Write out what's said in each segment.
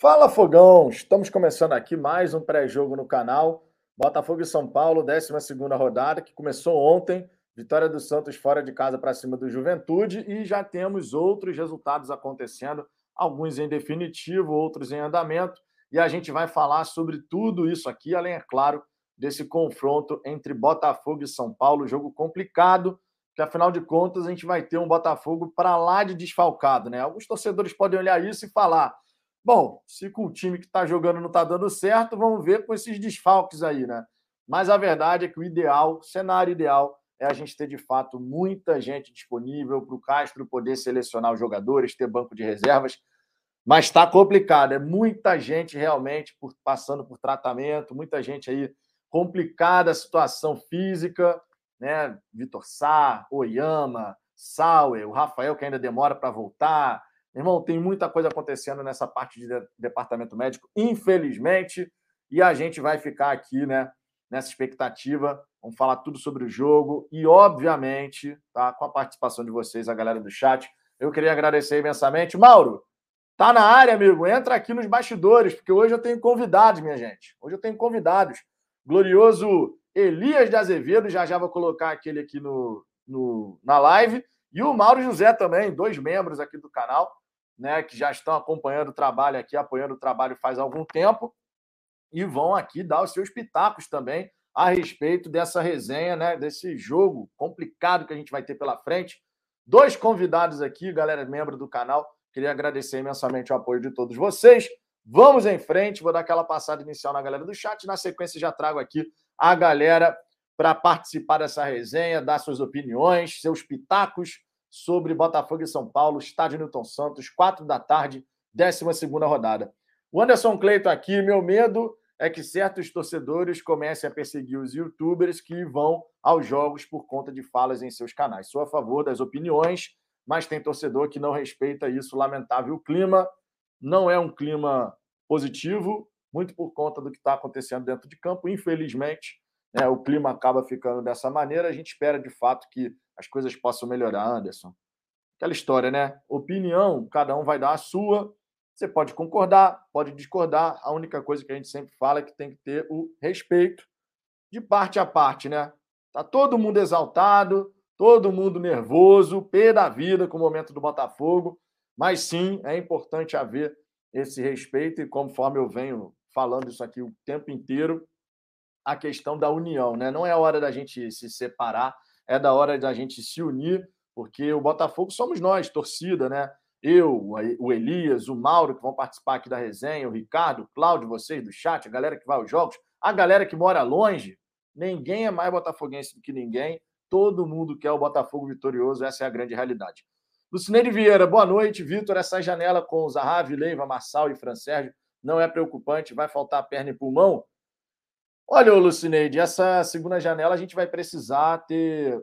Fala Fogão! Estamos começando aqui mais um pré-jogo no canal. Botafogo e São Paulo, 12 rodada, que começou ontem. Vitória do Santos fora de casa para cima do Juventude e já temos outros resultados acontecendo, alguns em definitivo, outros em andamento. E a gente vai falar sobre tudo isso aqui, além, é claro, desse confronto entre Botafogo e São Paulo, jogo complicado, que afinal de contas a gente vai ter um Botafogo para lá de desfalcado, né? Alguns torcedores podem olhar isso e falar: Bom, se com o time que está jogando não está dando certo, vamos ver com esses desfalques aí, né? Mas a verdade é que o ideal, o cenário ideal, é a gente ter de fato muita gente disponível para o Castro poder selecionar os jogadores, ter banco de reservas. Mas está complicado, é muita gente realmente por, passando por tratamento, muita gente aí complicada a situação física, né? Vitor Sá, Oyama, Sauer, o Rafael que ainda demora para voltar, Irmão, tem muita coisa acontecendo nessa parte de departamento médico, infelizmente, e a gente vai ficar aqui, né, nessa expectativa. Vamos falar tudo sobre o jogo e, obviamente, tá, com a participação de vocês, a galera do chat. Eu queria agradecer imensamente. Mauro, tá na área, amigo? Entra aqui nos bastidores, porque hoje eu tenho convidados, minha gente. Hoje eu tenho convidados. Glorioso Elias de Azevedo, já já vou colocar aquele aqui no, no, na live. E o Mauro José também, dois membros aqui do canal né, que já estão acompanhando o trabalho aqui, apoiando o trabalho faz algum tempo, e vão aqui dar os seus pitacos também a respeito dessa resenha, né, desse jogo complicado que a gente vai ter pela frente. Dois convidados aqui, galera, membro do canal. Queria agradecer imensamente o apoio de todos vocês. Vamos em frente, vou dar aquela passada inicial na galera do chat. Na sequência, já trago aqui a galera para participar dessa resenha, dar suas opiniões, seus pitacos sobre Botafogo e São Paulo, estádio Newton Santos, quatro da tarde, 12 rodada. O Anderson Cleiton aqui, meu medo é que certos torcedores comecem a perseguir os youtubers que vão aos jogos por conta de falas em seus canais. Sou a favor das opiniões, mas tem torcedor que não respeita isso. Lamentável. O clima não é um clima positivo, muito por conta do que está acontecendo dentro de campo. Infelizmente, né, o clima acaba ficando dessa maneira. A gente espera de fato que as coisas possam melhorar, Anderson. Aquela história, né? Opinião, cada um vai dar a sua. Você pode concordar, pode discordar. A única coisa que a gente sempre fala é que tem que ter o respeito de parte a parte, né? Tá todo mundo exaltado, todo mundo nervoso, pé da vida com o momento do Botafogo, mas sim, é importante haver esse respeito e conforme eu venho falando isso aqui o tempo inteiro, a questão da união, né? Não é hora da gente se separar, é da hora da gente se unir, porque o Botafogo somos nós, torcida, né? Eu, o Elias, o Mauro, que vão participar aqui da resenha, o Ricardo, o Cláudio, vocês do chat, a galera que vai aos jogos, a galera que mora longe. Ninguém é mais botafoguense do que ninguém. Todo mundo quer o Botafogo vitorioso, essa é a grande realidade. Lucineide Vieira, boa noite. Vitor, essa janela com Zaha, Vileiva, Marçal e Fran Sérgio não é preocupante? Vai faltar perna e pulmão? Olha, Lucineide, essa segunda janela a gente vai precisar ter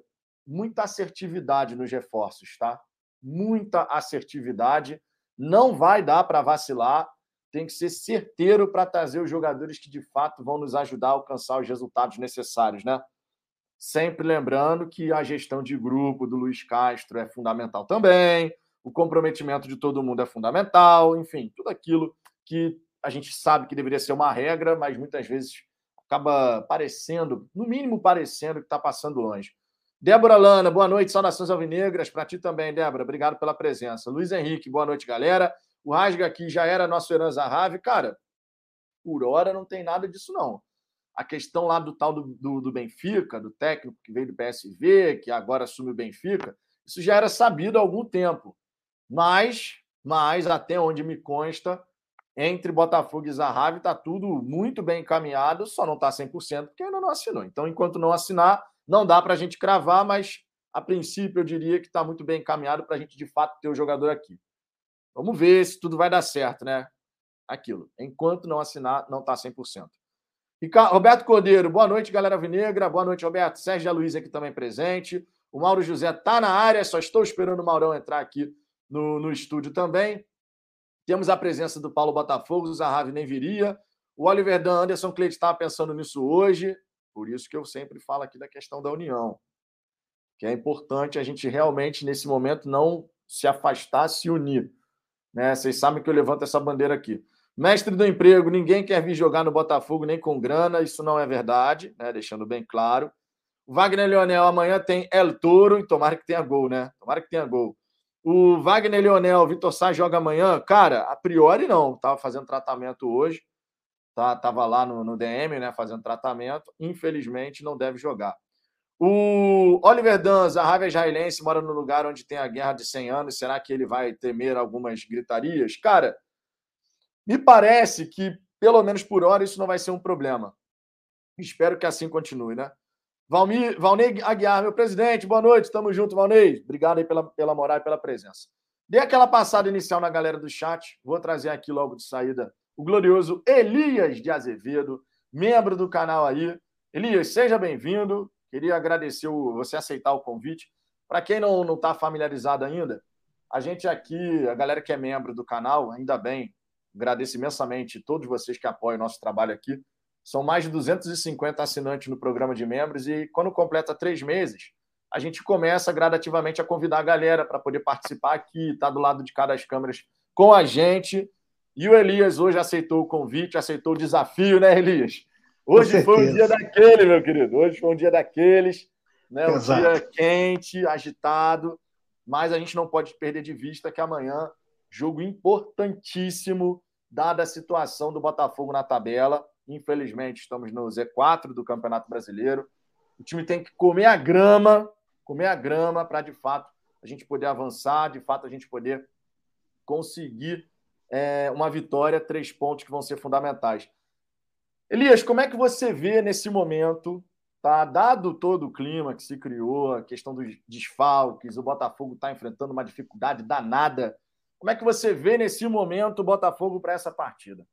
muita assertividade nos reforços, tá? Muita assertividade. Não vai dar para vacilar. Tem que ser certeiro para trazer os jogadores que de fato vão nos ajudar a alcançar os resultados necessários, né? Sempre lembrando que a gestão de grupo do Luiz Castro é fundamental também, o comprometimento de todo mundo é fundamental, enfim, tudo aquilo que a gente sabe que deveria ser uma regra, mas muitas vezes acaba parecendo, no mínimo parecendo, que está passando longe. Débora Lana, boa noite, saudações alvinegras. Para ti também, Débora, obrigado pela presença. Luiz Henrique, boa noite, galera. O Rasga aqui já era nosso Heran Zahavi. Cara, por hora não tem nada disso, não. A questão lá do tal do, do, do, Benfica, do técnico que veio do PSV, que agora assume o Benfica, isso já era sabido há algum tempo. Mas, mas até onde me consta, entre Botafogo e Zahavi está tudo muito bem encaminhado, só não está 100% porque ainda não assinou. Então, enquanto não assinar, não dá para a gente cravar, mas a princípio eu diria que está muito bem encaminhado para a gente de fato ter o jogador aqui. Vamos ver se tudo vai dar certo, né? Aquilo. Enquanto não assinar, não está 100%. Ricardo, Roberto Cordeiro, boa noite, galera Vinegra. Boa noite, Roberto. Sérgio Luiz aqui também presente. O Mauro José está na área, só estou esperando o Maurão entrar aqui no, no estúdio também. Temos a presença do Paulo Botafogo, o Zahavi nem viria. O Oliver Dan Anderson Cleide estava pensando nisso hoje, por isso que eu sempre falo aqui da questão da união. Que é importante a gente realmente, nesse momento, não se afastar, se unir. Né? Vocês sabem que eu levanto essa bandeira aqui. Mestre do emprego, ninguém quer vir jogar no Botafogo nem com grana, isso não é verdade, né? Deixando bem claro. Wagner Leonel amanhã tem El Toro e tomara que tenha gol, né? Tomara que tenha gol. O Wagner Leonel, Vitor Sá joga amanhã? Cara, a priori não. Tava fazendo tratamento hoje. Tá, tava lá no, no DM, né? Fazendo tratamento. Infelizmente, não deve jogar. O Oliver Danz, a raiva israelense, mora no lugar onde tem a guerra de 100 anos. Será que ele vai temer algumas gritarias? Cara, me parece que, pelo menos por hora, isso não vai ser um problema. Espero que assim continue, né? Valmir, Valnei Aguiar, meu presidente, boa noite, tamo junto, Valnei. Obrigado aí pela, pela moral e pela presença. Dei aquela passada inicial na galera do chat, vou trazer aqui logo de saída o glorioso Elias de Azevedo, membro do canal aí. Elias, seja bem-vindo. Queria agradecer o, você aceitar o convite. Para quem não está familiarizado ainda, a gente aqui, a galera que é membro do canal, ainda bem, agradeço imensamente todos vocês que apoiam o nosso trabalho aqui. São mais de 250 assinantes no programa de membros e quando completa três meses, a gente começa gradativamente a convidar a galera para poder participar aqui, estar tá do lado de cada das câmeras com a gente. E o Elias hoje aceitou o convite, aceitou o desafio, né, Elias? Hoje foi um dia daquele, meu querido. Hoje foi um dia daqueles, né? Um Exato. dia quente, agitado, mas a gente não pode perder de vista que amanhã jogo importantíssimo, dada a situação do Botafogo na tabela. Infelizmente, estamos no Z4 do Campeonato Brasileiro. O time tem que comer a grama, comer a grama para de fato a gente poder avançar, de fato a gente poder conseguir é, uma vitória, três pontos que vão ser fundamentais. Elias, como é que você vê nesse momento, tá? Dado todo o clima que se criou, a questão dos desfalques, o Botafogo está enfrentando uma dificuldade danada. Como é que você vê nesse momento o Botafogo para essa partida?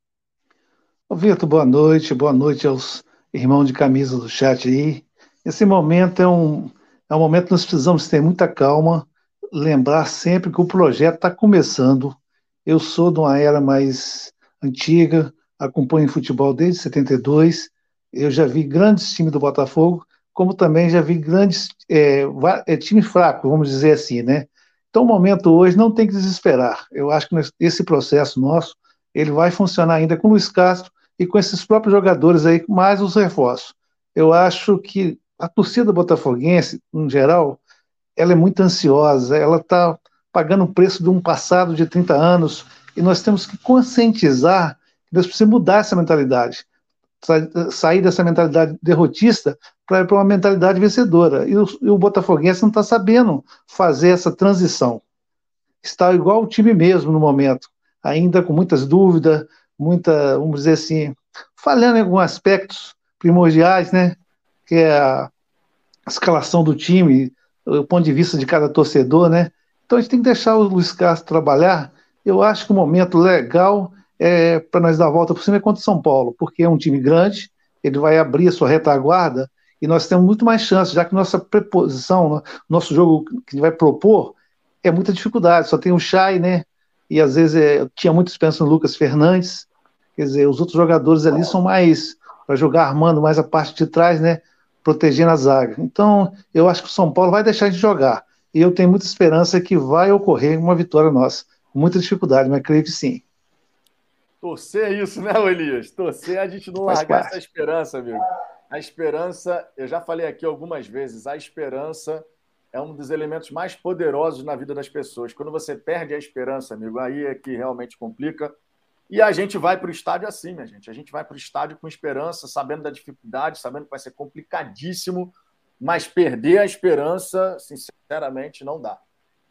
Vitor, boa noite, boa noite aos irmãos de camisa do chat aí. Esse momento é um, é um momento que nós precisamos ter muita calma, lembrar sempre que o projeto está começando. Eu sou de uma era mais antiga, acompanho futebol desde 72, eu já vi grandes times do Botafogo, como também já vi grandes é, é, time fraco, vamos dizer assim, né? Então o momento hoje não tem que desesperar. Eu acho que esse processo nosso ele vai funcionar ainda com o Luiz Castro e com esses próprios jogadores aí, mais os reforços. Eu acho que a torcida botafoguense, em geral, ela é muito ansiosa, ela está pagando o preço de um passado de 30 anos, e nós temos que conscientizar que nós precisamos mudar essa mentalidade, sair dessa mentalidade derrotista para ir para uma mentalidade vencedora. E o, e o Botafoguense não está sabendo fazer essa transição. Está igual o time mesmo no momento, ainda com muitas dúvidas, muita, vamos dizer assim, falhando em alguns aspectos primordiais, né? Que é a escalação do time, o ponto de vista de cada torcedor, né? Então a gente tem que deixar o Luiz Castro trabalhar. Eu acho que o momento legal é para nós dar a volta por cima é contra o São Paulo, porque é um time grande, ele vai abrir a sua retaguarda e nós temos muito mais chances, já que nossa preposição, nosso jogo que vai propor é muita dificuldade. Só tem o Chay, né? E às vezes é, tinha muito esperança no Lucas Fernandes, Quer dizer, os outros jogadores ali são mais para jogar armando mais a parte de trás, né? Protegendo a zaga. Então, eu acho que o São Paulo vai deixar de jogar. E eu tenho muita esperança que vai ocorrer uma vitória nossa. Muita dificuldade, mas creio que sim. Torcer é isso, né, Elias? Torcer é a gente não largar essa esperança, amigo. A esperança, eu já falei aqui algumas vezes, a esperança é um dos elementos mais poderosos na vida das pessoas. Quando você perde a esperança, amigo, aí é que realmente complica. E a gente vai para o estádio assim, minha gente. A gente vai para o estádio com esperança, sabendo da dificuldade, sabendo que vai ser complicadíssimo, mas perder a esperança, sinceramente, não dá.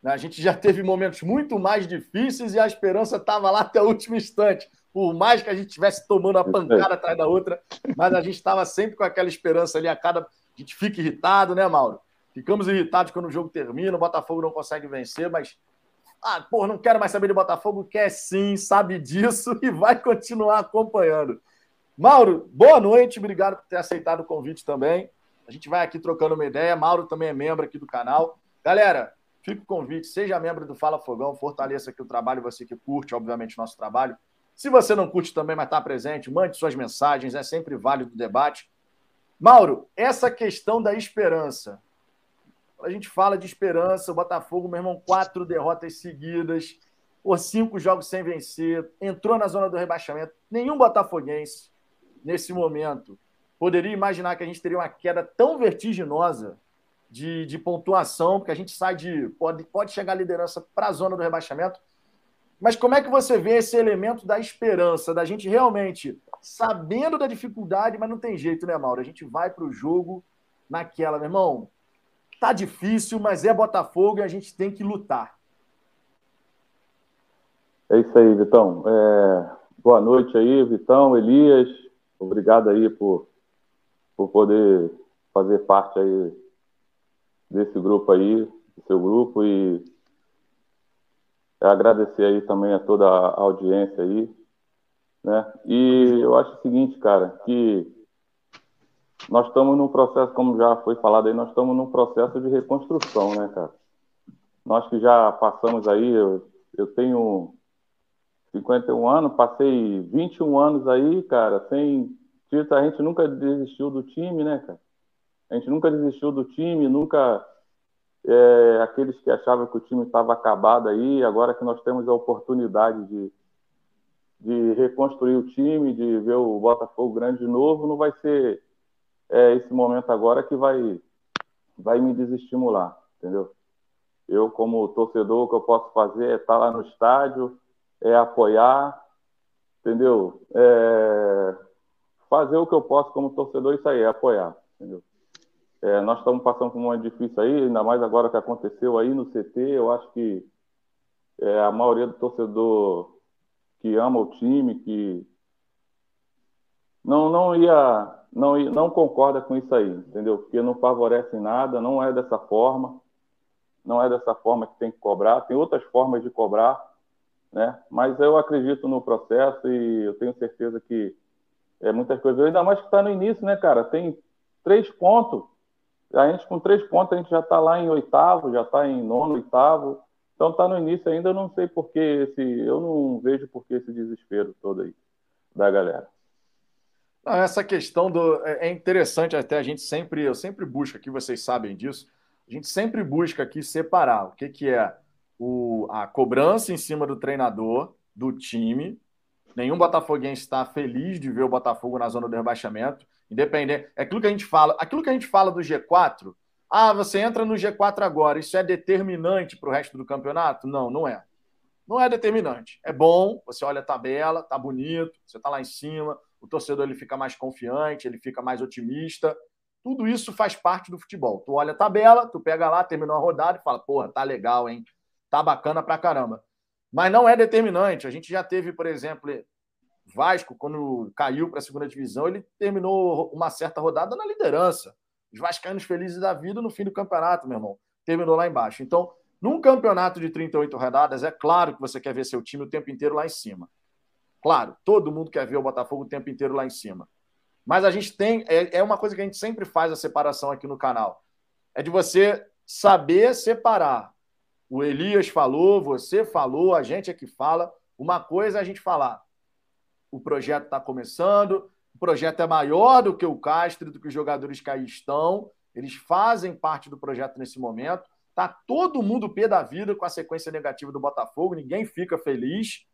A gente já teve momentos muito mais difíceis e a esperança estava lá até o último instante. Por mais que a gente estivesse tomando a pancada atrás da outra, mas a gente estava sempre com aquela esperança ali. A cada. A gente fica irritado, né, Mauro? Ficamos irritados quando o jogo termina, o Botafogo não consegue vencer, mas ah, pô, não quero mais saber de Botafogo. Quer sim, sabe disso e vai continuar acompanhando. Mauro, boa noite, obrigado por ter aceitado o convite também. A gente vai aqui trocando uma ideia. Mauro também é membro aqui do canal. Galera, fica o convite, seja membro do Fala Fogão, fortaleça aqui o trabalho, você que curte, obviamente, nosso trabalho. Se você não curte também, mas está presente, mande suas mensagens, é sempre válido o debate. Mauro, essa questão da esperança, a gente fala de esperança, o Botafogo, meu irmão, quatro derrotas seguidas. por cinco jogos sem vencer, entrou na zona do rebaixamento. Nenhum botafoguense, nesse momento, poderia imaginar que a gente teria uma queda tão vertiginosa de, de pontuação, porque a gente sai de. pode, pode chegar a liderança para a zona do rebaixamento. Mas como é que você vê esse elemento da esperança, da gente realmente sabendo da dificuldade, mas não tem jeito, né, Mauro? A gente vai para o jogo naquela, meu irmão. Tá difícil, mas é Botafogo e a gente tem que lutar. É isso aí, Vitão. É... Boa noite aí, Vitão, Elias. Obrigado aí por, por poder fazer parte aí desse grupo aí, do seu grupo, e agradecer aí também a toda a audiência aí, né? E eu acho o seguinte, cara, que nós estamos num processo, como já foi falado aí, nós estamos num processo de reconstrução, né, cara? Nós que já passamos aí, eu, eu tenho 51 anos, passei 21 anos aí, cara, sem título, a gente nunca desistiu do time, né, cara? A gente nunca desistiu do time, nunca. É, aqueles que achavam que o time estava acabado aí, agora que nós temos a oportunidade de, de reconstruir o time, de ver o Botafogo grande de novo, não vai ser é, esse momento agora que vai, vai me desestimular, entendeu? Eu, como torcedor, o que eu posso fazer é estar lá no estádio, é apoiar, entendeu? É fazer o que eu posso como torcedor, isso aí, é apoiar, entendeu? É, nós estamos passando por um momento difícil aí, ainda mais agora que aconteceu aí no CT. Eu acho que é, a maioria do torcedor que ama o time, que não, não ia, não, não concorda com isso aí, entendeu? Porque não favorece nada, não é dessa forma, não é dessa forma que tem que cobrar. Tem outras formas de cobrar, né? Mas eu acredito no processo e eu tenho certeza que é muitas coisas. Ainda mais que está no início, né, cara? Tem três pontos a gente, com três pontos, a gente já está lá em oitavo, já está em nono, oitavo. Então está no início ainda, eu não sei por que esse. Eu não vejo por que esse desespero todo aí da galera. Não, essa questão do. É, é interessante até, a gente sempre, eu sempre busco aqui, vocês sabem disso, a gente sempre busca aqui separar o que, que é o, a cobrança em cima do treinador, do time. Nenhum botafoguense está feliz de ver o Botafogo na zona do rebaixamento. Independente. É aquilo que a gente fala. Aquilo que a gente fala do G4. Ah, você entra no G4 agora. Isso é determinante para o resto do campeonato? Não, não é. Não é determinante. É bom, você olha a tabela, tá bonito, você tá lá em cima, o torcedor ele fica mais confiante, ele fica mais otimista. Tudo isso faz parte do futebol. Tu olha a tabela, tu pega lá, terminou a rodada e fala: "Porra, tá legal, hein? Tá bacana pra caramba". Mas não é determinante. A gente já teve, por exemplo, Vasco, quando caiu para a segunda divisão, ele terminou uma certa rodada na liderança. Os vascaínos felizes da vida no fim do campeonato, meu irmão. Terminou lá embaixo. Então, num campeonato de 38 rodadas, é claro que você quer ver seu time o tempo inteiro lá em cima. Claro, todo mundo quer ver o Botafogo o tempo inteiro lá em cima. Mas a gente tem. É, é uma coisa que a gente sempre faz a separação aqui no canal. É de você saber separar. O Elias falou, você falou, a gente é que fala. Uma coisa é a gente falar o projeto está começando, o projeto é maior do que o Castro, do que os jogadores que aí estão, eles fazem parte do projeto nesse momento. Tá todo mundo pé da vida com a sequência negativa do Botafogo, ninguém fica feliz,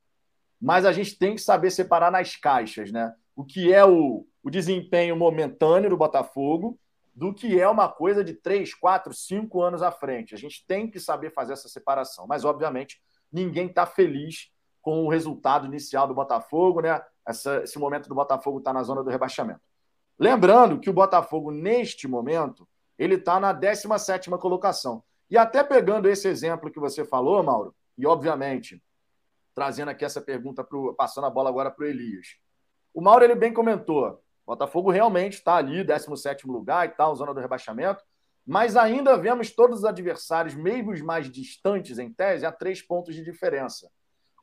mas a gente tem que saber separar nas caixas, né? O que é o, o desempenho momentâneo do Botafogo do que é uma coisa de três, quatro, cinco anos à frente. A gente tem que saber fazer essa separação, mas obviamente ninguém está feliz com o resultado inicial do Botafogo, né? Essa, esse momento do Botafogo está na zona do rebaixamento. Lembrando que o Botafogo, neste momento, ele está na 17 colocação. E até pegando esse exemplo que você falou, Mauro, e obviamente trazendo aqui essa pergunta, pro, passando a bola agora para o Elias. O Mauro ele bem comentou: Botafogo realmente está ali, 17 lugar e tal, zona do rebaixamento, mas ainda vemos todos os adversários, mesmo os mais distantes em tese, a três pontos de diferença.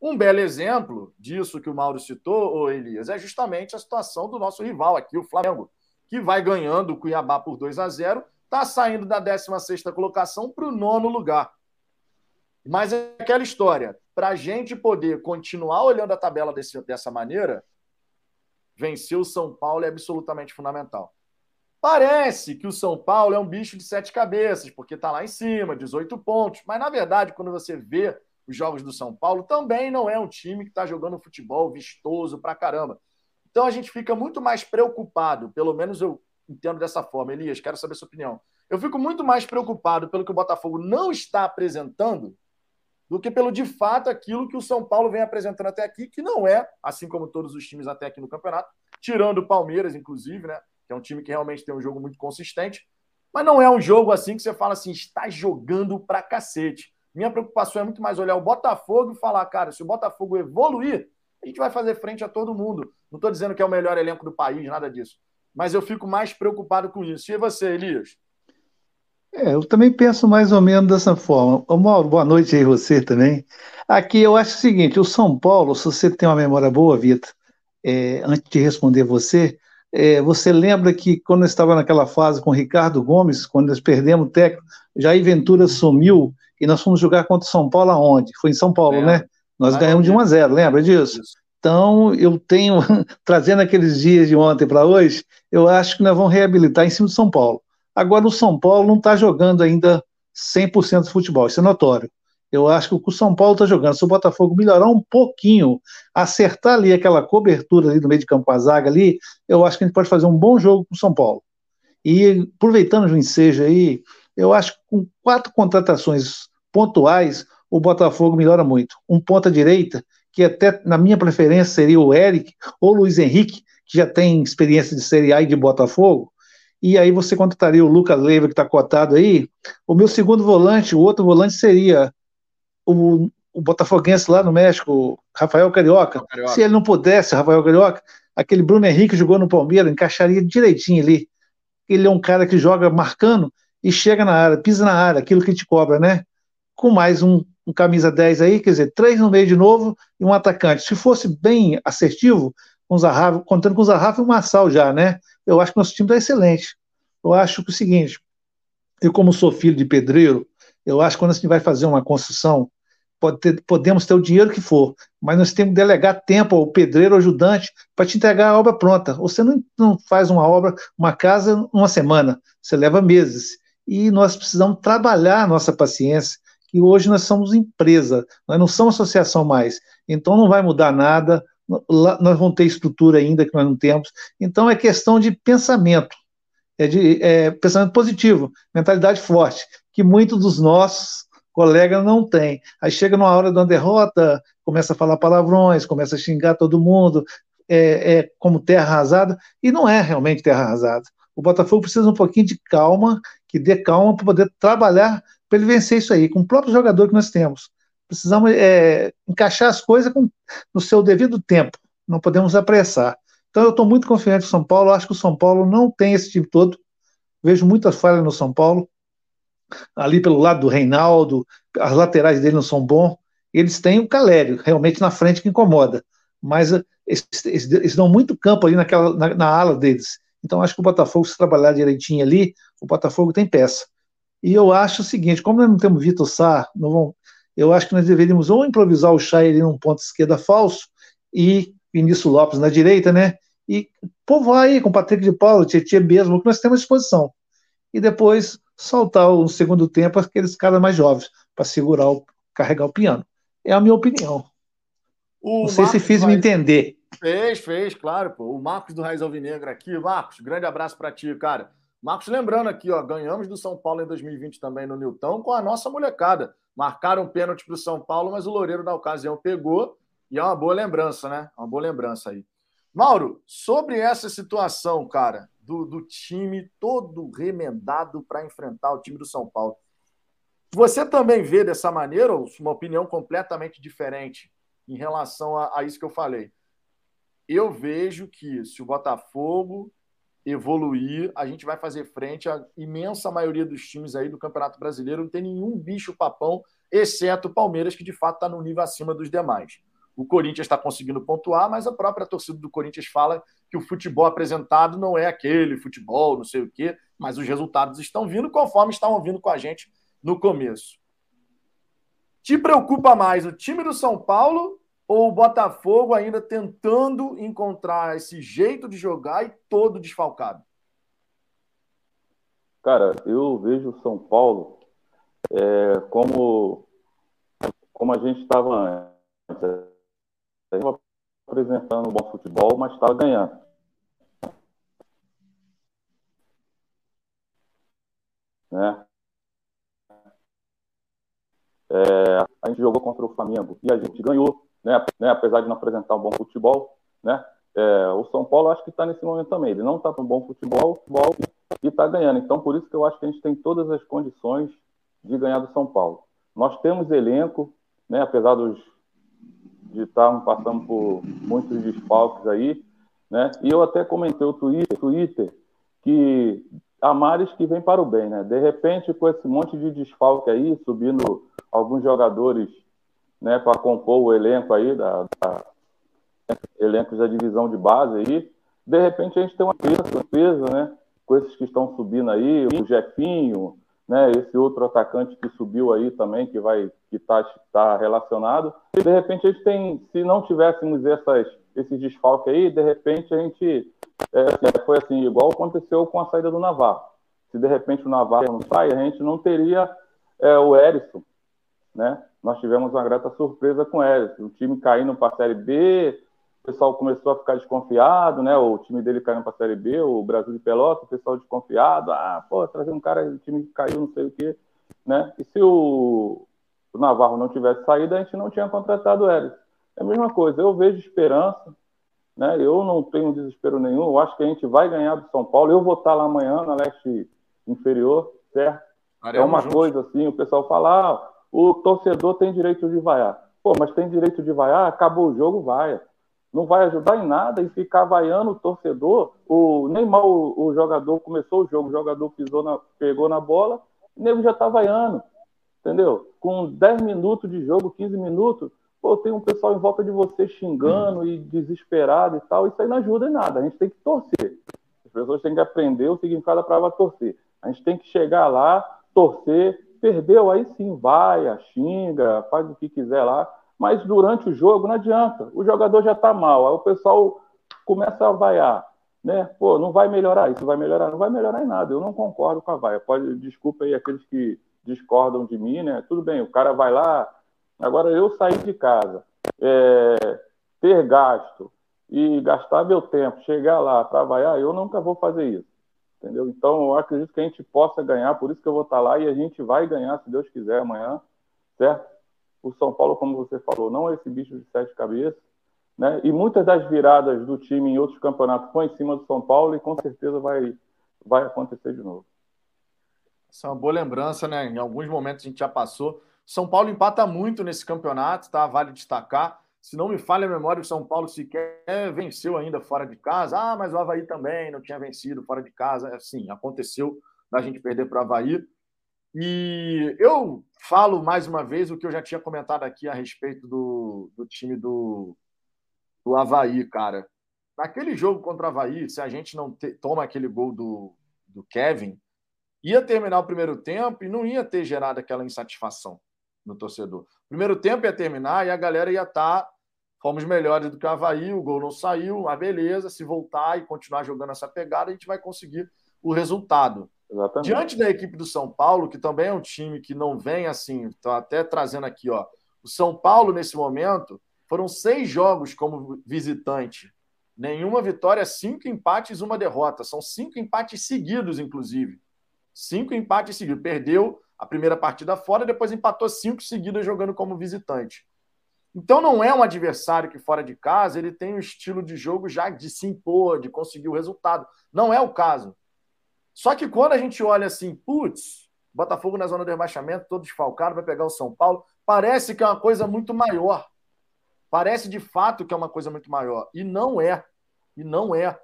Um belo exemplo disso que o Mauro citou, ô Elias, é justamente a situação do nosso rival aqui, o Flamengo, que vai ganhando o Cuiabá por 2 a 0 está saindo da 16 colocação para o nono lugar. Mas é aquela história, para a gente poder continuar olhando a tabela desse, dessa maneira, vencer o São Paulo é absolutamente fundamental. Parece que o São Paulo é um bicho de sete cabeças, porque está lá em cima, 18 pontos. Mas, na verdade, quando você vê os jogos do São Paulo, também não é um time que está jogando futebol vistoso pra caramba. Então a gente fica muito mais preocupado, pelo menos eu entendo dessa forma. Elias, quero saber sua opinião. Eu fico muito mais preocupado pelo que o Botafogo não está apresentando do que pelo de fato aquilo que o São Paulo vem apresentando até aqui, que não é, assim como todos os times até aqui no campeonato, tirando o Palmeiras, inclusive, né? Que é um time que realmente tem um jogo muito consistente, mas não é um jogo assim que você fala assim, está jogando pra cacete. Minha preocupação é muito mais olhar o Botafogo e falar, cara, se o Botafogo evoluir, a gente vai fazer frente a todo mundo. Não estou dizendo que é o melhor elenco do país, nada disso. Mas eu fico mais preocupado com isso. E você, Elias? É, eu também penso mais ou menos dessa forma. Ô, Mauro, boa noite aí você também. Aqui eu acho o seguinte, o São Paulo, se você tem uma memória boa, Vitor, é, antes de responder você, é, você lembra que quando eu estava naquela fase com o Ricardo Gomes, quando nós perdemos o técnico, Jair Ventura sumiu e nós fomos jogar contra o São Paulo aonde? Foi em São Paulo, né? Nós ganhamos de 1 a 0, lembra disso? Isso. Então, eu tenho, trazendo aqueles dias de ontem para hoje, eu acho que nós vamos reabilitar em cima do São Paulo. Agora, o São Paulo não está jogando ainda 100% de futebol, isso é notório. Eu acho que o que o São Paulo está jogando, se o Botafogo melhorar um pouquinho, acertar ali aquela cobertura ali no meio de campo a zaga ali, eu acho que a gente pode fazer um bom jogo com o São Paulo. E aproveitando o ensejo aí, eu acho que com quatro contratações pontuais, o Botafogo melhora muito. Um ponta-direita, que até na minha preferência seria o Eric ou o Luiz Henrique, que já tem experiência de Série A e de Botafogo, e aí você contrataria o Lucas Leiva, que está cotado aí. O meu segundo volante, o outro volante seria o, o Botafoguense lá no México, Rafael Carioca. Carioca. Se ele não pudesse, Rafael Carioca, aquele Bruno Henrique jogou no Palmeiras, encaixaria direitinho ali. Ele é um cara que joga marcando e chega na área, pisa na área, aquilo que te cobra, né? Com mais um, um camisa 10 aí, quer dizer, três no meio de novo e um atacante. Se fosse bem assertivo, com o contando com o Zahavi e o Massal já, né? Eu acho que nosso time está excelente. Eu acho que é o seguinte, eu como sou filho de pedreiro, eu acho que quando a gente vai fazer uma construção, pode ter, podemos ter o dinheiro que for, mas nós temos que delegar tempo ao pedreiro ajudante para te entregar a obra pronta. Você não, não faz uma obra, uma casa, uma semana, você leva meses. E nós precisamos trabalhar a nossa paciência, que hoje nós somos empresa, nós não somos associação mais. Então não vai mudar nada, nós vamos ter estrutura ainda que nós não temos. Então é questão de pensamento, é de é, pensamento positivo, mentalidade forte, que muitos dos nossos colegas não têm. Aí chega numa hora de uma derrota, começa a falar palavrões, começa a xingar todo mundo, é, é como terra arrasada, e não é realmente terra arrasada. O Botafogo precisa um pouquinho de calma, que dê calma para poder trabalhar para ele vencer isso aí, com o próprio jogador que nós temos. Precisamos é, encaixar as coisas com, no seu devido tempo. Não podemos apressar. Então eu estou muito confiante no São Paulo. Acho que o São Paulo não tem esse time todo. Vejo muitas falhas no São Paulo. Ali pelo lado do Reinaldo, as laterais dele não são bons. Eles têm o Calério, realmente na frente que incomoda. Mas eh, eles, eles, eles dão muito campo ali naquela, na, na ala deles. Então acho que o Botafogo, se trabalhar direitinho ali, o Botafogo tem peça. E eu acho o seguinte: como nós não temos Vitor Sá, não vão, eu acho que nós deveríamos ou improvisar o Chay num ponto esquerda falso e Vinícius Lopes na direita, né? E povoar aí com Patrick de Paulo, Tietchan mesmo, que nós temos à disposição. E depois soltar o segundo tempo aqueles caras mais jovens para segurar o carregar o piano. É a minha opinião. O Não sei Marcos se fiz Raiz... me entender. Fez, fez, claro, pô. O Marcos do Raiz Alvinegra aqui. Marcos, grande abraço para ti, cara. Marcos, lembrando aqui, ó, ganhamos do São Paulo em 2020 também no Nilton com a nossa molecada. Marcaram um pênalti para o São Paulo, mas o Loureiro, na ocasião, pegou. E é uma boa lembrança, né? Uma boa lembrança aí. Mauro, sobre essa situação, cara, do, do time todo remendado para enfrentar o time do São Paulo. Você também vê dessa maneira, ou uma opinião completamente diferente em relação a, a isso que eu falei? Eu vejo que se o Botafogo evoluir, a gente vai fazer frente à imensa maioria dos times aí do Campeonato Brasileiro. Não tem nenhum bicho papão, exceto o Palmeiras, que de fato está no nível acima dos demais. O Corinthians está conseguindo pontuar, mas a própria torcida do Corinthians fala que o futebol apresentado não é aquele futebol, não sei o quê, mas os resultados estão vindo conforme estavam vindo com a gente no começo. Te preocupa mais o time do São Paulo ou o Botafogo ainda tentando encontrar esse jeito de jogar e todo desfalcado? Cara, eu vejo o São Paulo é, como como a gente estava antes. Estava apresentando bom futebol, mas estava ganhando. Né? É, a gente jogou contra o Flamengo e a gente ganhou, né, né, apesar de não apresentar um bom futebol. Né? É, o São Paulo acho que está nesse momento também. Ele não está com um bom futebol, futebol e está ganhando. Então, por isso que eu acho que a gente tem todas as condições de ganhar do São Paulo. Nós temos elenco, né, apesar dos, de estarmos passando por muitos desfalques aí, né? E eu até comentei o Twitter, Twitter que há mares que vem para o bem, né? De repente, com esse monte de desfalque aí, subindo alguns jogadores, né, para compor o elenco aí da, da elencos da divisão de base aí, de repente a gente tem uma surpresa, né? Com esses que estão subindo aí, o Jefinho, né? Esse outro atacante que subiu aí também, que vai que está tá relacionado. E de repente a gente tem, se não tivéssemos essas, esses desfalques aí, de repente a gente é, assim, foi assim, igual aconteceu com a saída do Navarro. Se de repente o Navarro não sai, a gente não teria é, o Erisson, né? Nós tivemos uma grata surpresa com o Erisson. O time caindo para a Série B, o pessoal começou a ficar desconfiado, né? O time dele caiu para a Série B, o Brasil de Pelota, o pessoal desconfiado. Ah, pô, trazer um cara, o time caiu, não sei o quê, né? E se o, o Navarro não tivesse saído, a gente não tinha contratado o Eris. É a mesma coisa, eu vejo esperança, né? Eu não tenho desespero nenhum, eu acho que a gente vai ganhar do São Paulo. Eu vou estar lá amanhã na leste inferior, certo? é uma coisa assim, o pessoal fala, ah, o torcedor tem direito de vaiar. Pô, mas tem direito de vaiar, acabou o jogo, vaia não vai ajudar em nada e ficar vaiando o torcedor. O, nem mal o, o, jogador começou o jogo, o jogador pisou na, pegou na bola, o nego já tá vaiando. Entendeu? Com 10 minutos de jogo, 15 minutos, pô, tem um pessoal em volta de você xingando e desesperado e tal. Isso aí não ajuda em nada. A gente tem que torcer. As pessoas têm que aprender o significado da palavra torcer. A gente tem que chegar lá, torcer. Perdeu, aí sim, vai, xinga, faz o que quiser lá mas durante o jogo não adianta. O jogador já está mal, aí o pessoal começa a vaiar. Né? Pô, não vai melhorar, isso vai melhorar, não vai melhorar em nada. Eu não concordo com a vaia. Pode, desculpa aí aqueles que discordam de mim, né? Tudo bem, o cara vai lá. Agora eu sair de casa, é, ter gasto e gastar meu tempo, chegar lá para vaiar, eu nunca vou fazer isso. Entendeu? Então eu acredito que a gente possa ganhar, por isso que eu vou estar lá e a gente vai ganhar, se Deus quiser, amanhã, certo? O São Paulo, como você falou, não é esse bicho de sete cabeças. Né? E muitas das viradas do time em outros campeonatos foi em cima do São Paulo e com certeza vai, vai acontecer de novo. Essa é uma boa lembrança, né? Em alguns momentos a gente já passou. São Paulo empata muito nesse campeonato, tá? Vale destacar. Se não me falha a memória, o São Paulo sequer venceu ainda fora de casa. Ah, mas o Havaí também não tinha vencido fora de casa. Sim, aconteceu da gente perder para o Havaí. E eu falo mais uma vez o que eu já tinha comentado aqui a respeito do, do time do, do Havaí, cara. Naquele jogo contra o Havaí, se a gente não te, toma aquele gol do, do Kevin, ia terminar o primeiro tempo e não ia ter gerado aquela insatisfação no torcedor. Primeiro tempo ia terminar e a galera ia estar. Fomos melhores do que o Havaí, o gol não saiu, a beleza, se voltar e continuar jogando essa pegada, a gente vai conseguir o resultado. Exatamente. Diante da equipe do São Paulo, que também é um time que não vem assim, estou até trazendo aqui, ó. O São Paulo, nesse momento, foram seis jogos como visitante. Nenhuma vitória, cinco empates, uma derrota. São cinco empates seguidos, inclusive. Cinco empates seguidos. Perdeu a primeira partida fora, depois empatou cinco seguidas jogando como visitante. Então não é um adversário que fora de casa ele tem um estilo de jogo já de se impor, de conseguir o resultado. Não é o caso. Só que quando a gente olha assim, putz, Botafogo na zona de rebaixamento, todo desfalcado, vai pegar o São Paulo, parece que é uma coisa muito maior. Parece de fato que é uma coisa muito maior. E não é. E não é.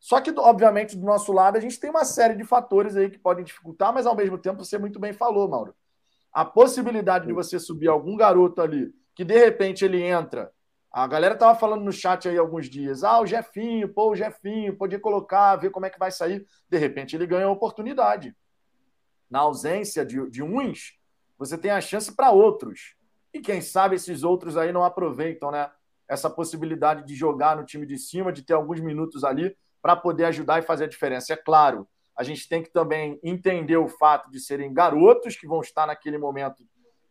Só que, obviamente, do nosso lado, a gente tem uma série de fatores aí que podem dificultar, mas ao mesmo tempo você muito bem falou, Mauro. A possibilidade de você subir algum garoto ali, que de repente ele entra a galera estava falando no chat aí alguns dias, ah, o Jefinho, pô, o Jefinho, podia colocar, ver como é que vai sair. De repente ele ganha a oportunidade. Na ausência de, de uns, você tem a chance para outros. E quem sabe esses outros aí não aproveitam, né? Essa possibilidade de jogar no time de cima, de ter alguns minutos ali para poder ajudar e fazer a diferença. É claro, a gente tem que também entender o fato de serem garotos que vão estar naquele momento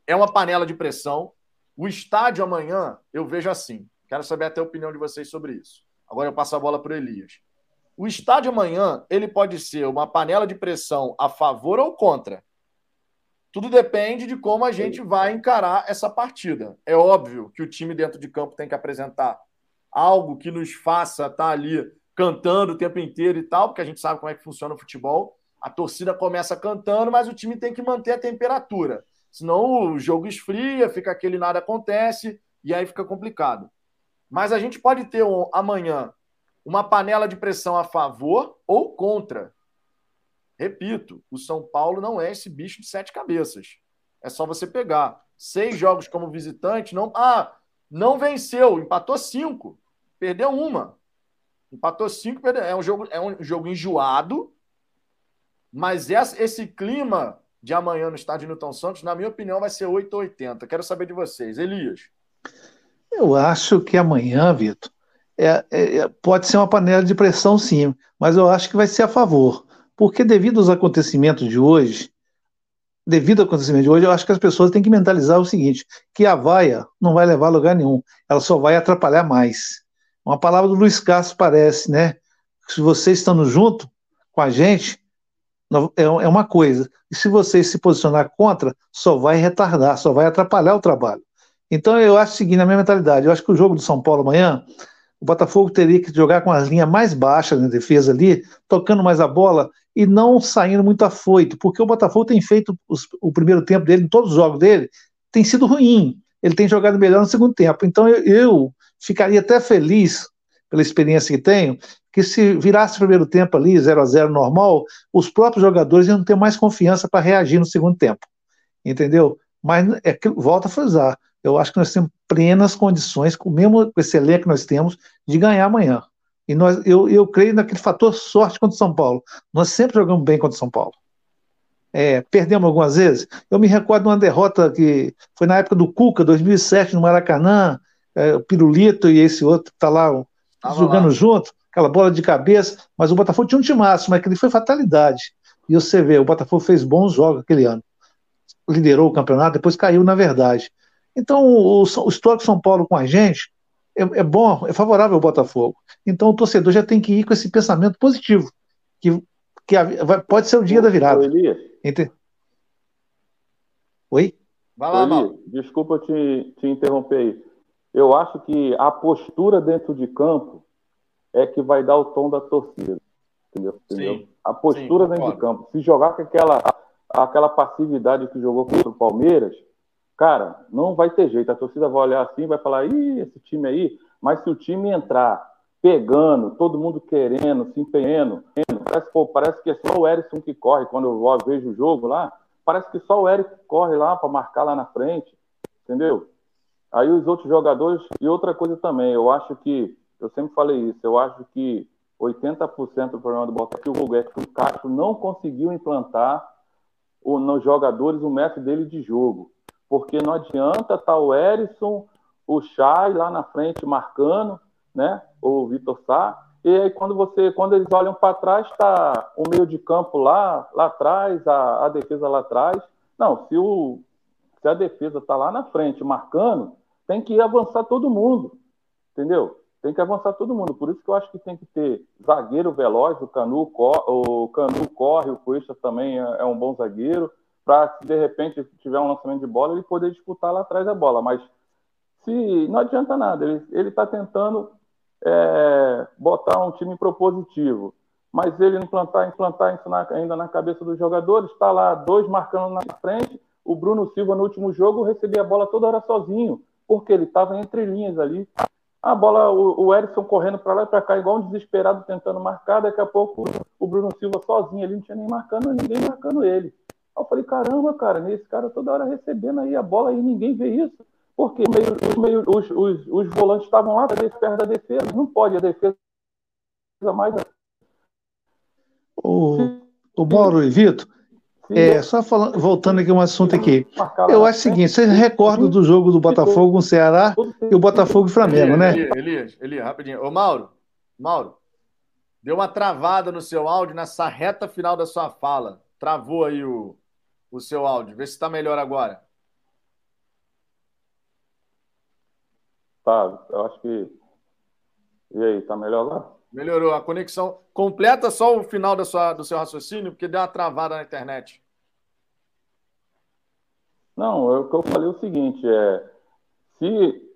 é uma panela de pressão. O estádio amanhã, eu vejo assim. Quero saber até a opinião de vocês sobre isso. Agora eu passo a bola para o Elias. O estádio amanhã, ele pode ser uma panela de pressão a favor ou contra. Tudo depende de como a gente vai encarar essa partida. É óbvio que o time dentro de campo tem que apresentar algo que nos faça estar ali cantando o tempo inteiro e tal, porque a gente sabe como é que funciona o futebol. A torcida começa cantando, mas o time tem que manter a temperatura. Senão o jogo esfria, fica aquele nada acontece e aí fica complicado. Mas a gente pode ter um, amanhã uma panela de pressão a favor ou contra. Repito, o São Paulo não é esse bicho de sete cabeças. É só você pegar seis jogos como visitante, não, ah, não venceu, empatou cinco, perdeu uma. Empatou cinco, perdeu. É um jogo, é um jogo enjoado, mas esse clima de amanhã no estádio Newton Santos, na minha opinião, vai ser 8 ou 80. Quero saber de vocês. Elias. Eu acho que amanhã, Vitor, é, é, é, pode ser uma panela de pressão, sim, mas eu acho que vai ser a favor. Porque devido aos acontecimentos de hoje, devido ao acontecimento de hoje, eu acho que as pessoas têm que mentalizar o seguinte: que a vaia não vai levar a lugar nenhum, ela só vai atrapalhar mais. Uma palavra do Luiz Castro parece, né? Se vocês estão junto com a gente, é, é uma coisa. E se vocês se posicionar contra, só vai retardar, só vai atrapalhar o trabalho. Então eu acho o seguinte, na minha mentalidade, eu acho que o jogo do São Paulo amanhã o Botafogo teria que jogar com as linhas mais baixas na defesa ali, tocando mais a bola e não saindo muito afoito, porque o Botafogo tem feito os, o primeiro tempo dele, em todos os jogos dele, tem sido ruim. Ele tem jogado melhor no segundo tempo. Então eu, eu ficaria até feliz, pela experiência que tenho, que se virasse o primeiro tempo ali, 0 a 0 normal, os próprios jogadores iam ter mais confiança para reagir no segundo tempo. Entendeu? Mas é volta a frisar, eu acho que nós temos plenas condições, com o mesmo esse elenco que nós temos, de ganhar amanhã. E nós, eu, eu creio naquele fator sorte contra o São Paulo. Nós sempre jogamos bem contra o São Paulo. É, perdemos algumas vezes. Eu me recordo de uma derrota que foi na época do Cuca, 2007, no Maracanã, é, o Pirulito e esse outro que está lá jogando lá. junto, aquela bola de cabeça, mas o Botafogo tinha um time máximo, mas aquele foi fatalidade. E você vê, o Botafogo fez bons jogos aquele ano. Liderou o campeonato, depois caiu na verdade. Então, o, o histórico São Paulo com a gente é, é, bom, é favorável ao Botafogo. Então, o torcedor já tem que ir com esse pensamento positivo, que, que a, vai, pode ser o dia da virada. Ente... Oi? Vai lá, Elias, desculpa te, te interromper aí. Eu acho que a postura dentro de campo é que vai dar o tom da torcida. Entendeu? Sim, a postura sim, dentro de campo. Se jogar com aquela, aquela passividade que jogou contra o Palmeiras, cara, não vai ter jeito. A torcida vai olhar assim, vai falar, ih, esse time aí. Mas se o time entrar pegando, todo mundo querendo, se empenhando, parece, pô, parece que é só o Erisson que corre. Quando eu vejo o jogo lá, parece que só o Erisson corre lá para marcar lá na frente, entendeu? Aí os outros jogadores. E outra coisa também, eu acho que, eu sempre falei isso, eu acho que 80% do problema do Botafogo é que o Castro não conseguiu implantar o, nos jogadores o método dele de jogo porque não adianta estar tá o Erisson, o Chay lá na frente marcando, né? O Vitor Sá. E aí quando você, quando eles olham para trás, está o meio de campo lá, lá atrás, a, a defesa lá atrás. Não, se, o, se a defesa está lá na frente marcando, tem que avançar todo mundo, entendeu? Tem que avançar todo mundo. Por isso que eu acho que tem que ter zagueiro veloz, o Canu, o Canu corre, o Cuesta também é, é um bom zagueiro para se de repente tiver um lançamento de bola, ele poder disputar lá atrás da bola. Mas se não adianta nada, ele está tentando é, botar um time propositivo, mas ele implantar, implantar isso na, ainda na cabeça dos jogadores, está lá dois marcando na frente, o Bruno Silva no último jogo recebia a bola toda hora sozinho, porque ele estava entre linhas ali. A bola, o, o correndo para lá e para cá, igual um desesperado tentando marcar, daqui a pouco o Bruno Silva sozinho, ele não tinha nem marcando, ninguém marcando ele. Aí eu falei, caramba, cara, esse cara toda hora recebendo aí a bola e ninguém vê isso. Porque meio, meio, os, os, os volantes estavam lá perto da defesa. Não pode, a defesa mais. O, o Mauro e Vitor, é, só falando, voltando aqui um assunto aqui. Eu acho o seguinte, vocês recordam do jogo do Botafogo com o Ceará e o Botafogo e o Flamengo, né? Elias, Elias, Elias, rapidinho. Ô, Mauro, Mauro, deu uma travada no seu áudio nessa reta final da sua fala. Travou aí o, o seu áudio. Vê se está melhor agora. Tá, eu acho que... E aí, tá melhor agora? Melhorou. A conexão. Completa só o final da sua, do seu raciocínio, porque deu uma travada na internet. Não, é o que eu falei é o seguinte: é, se,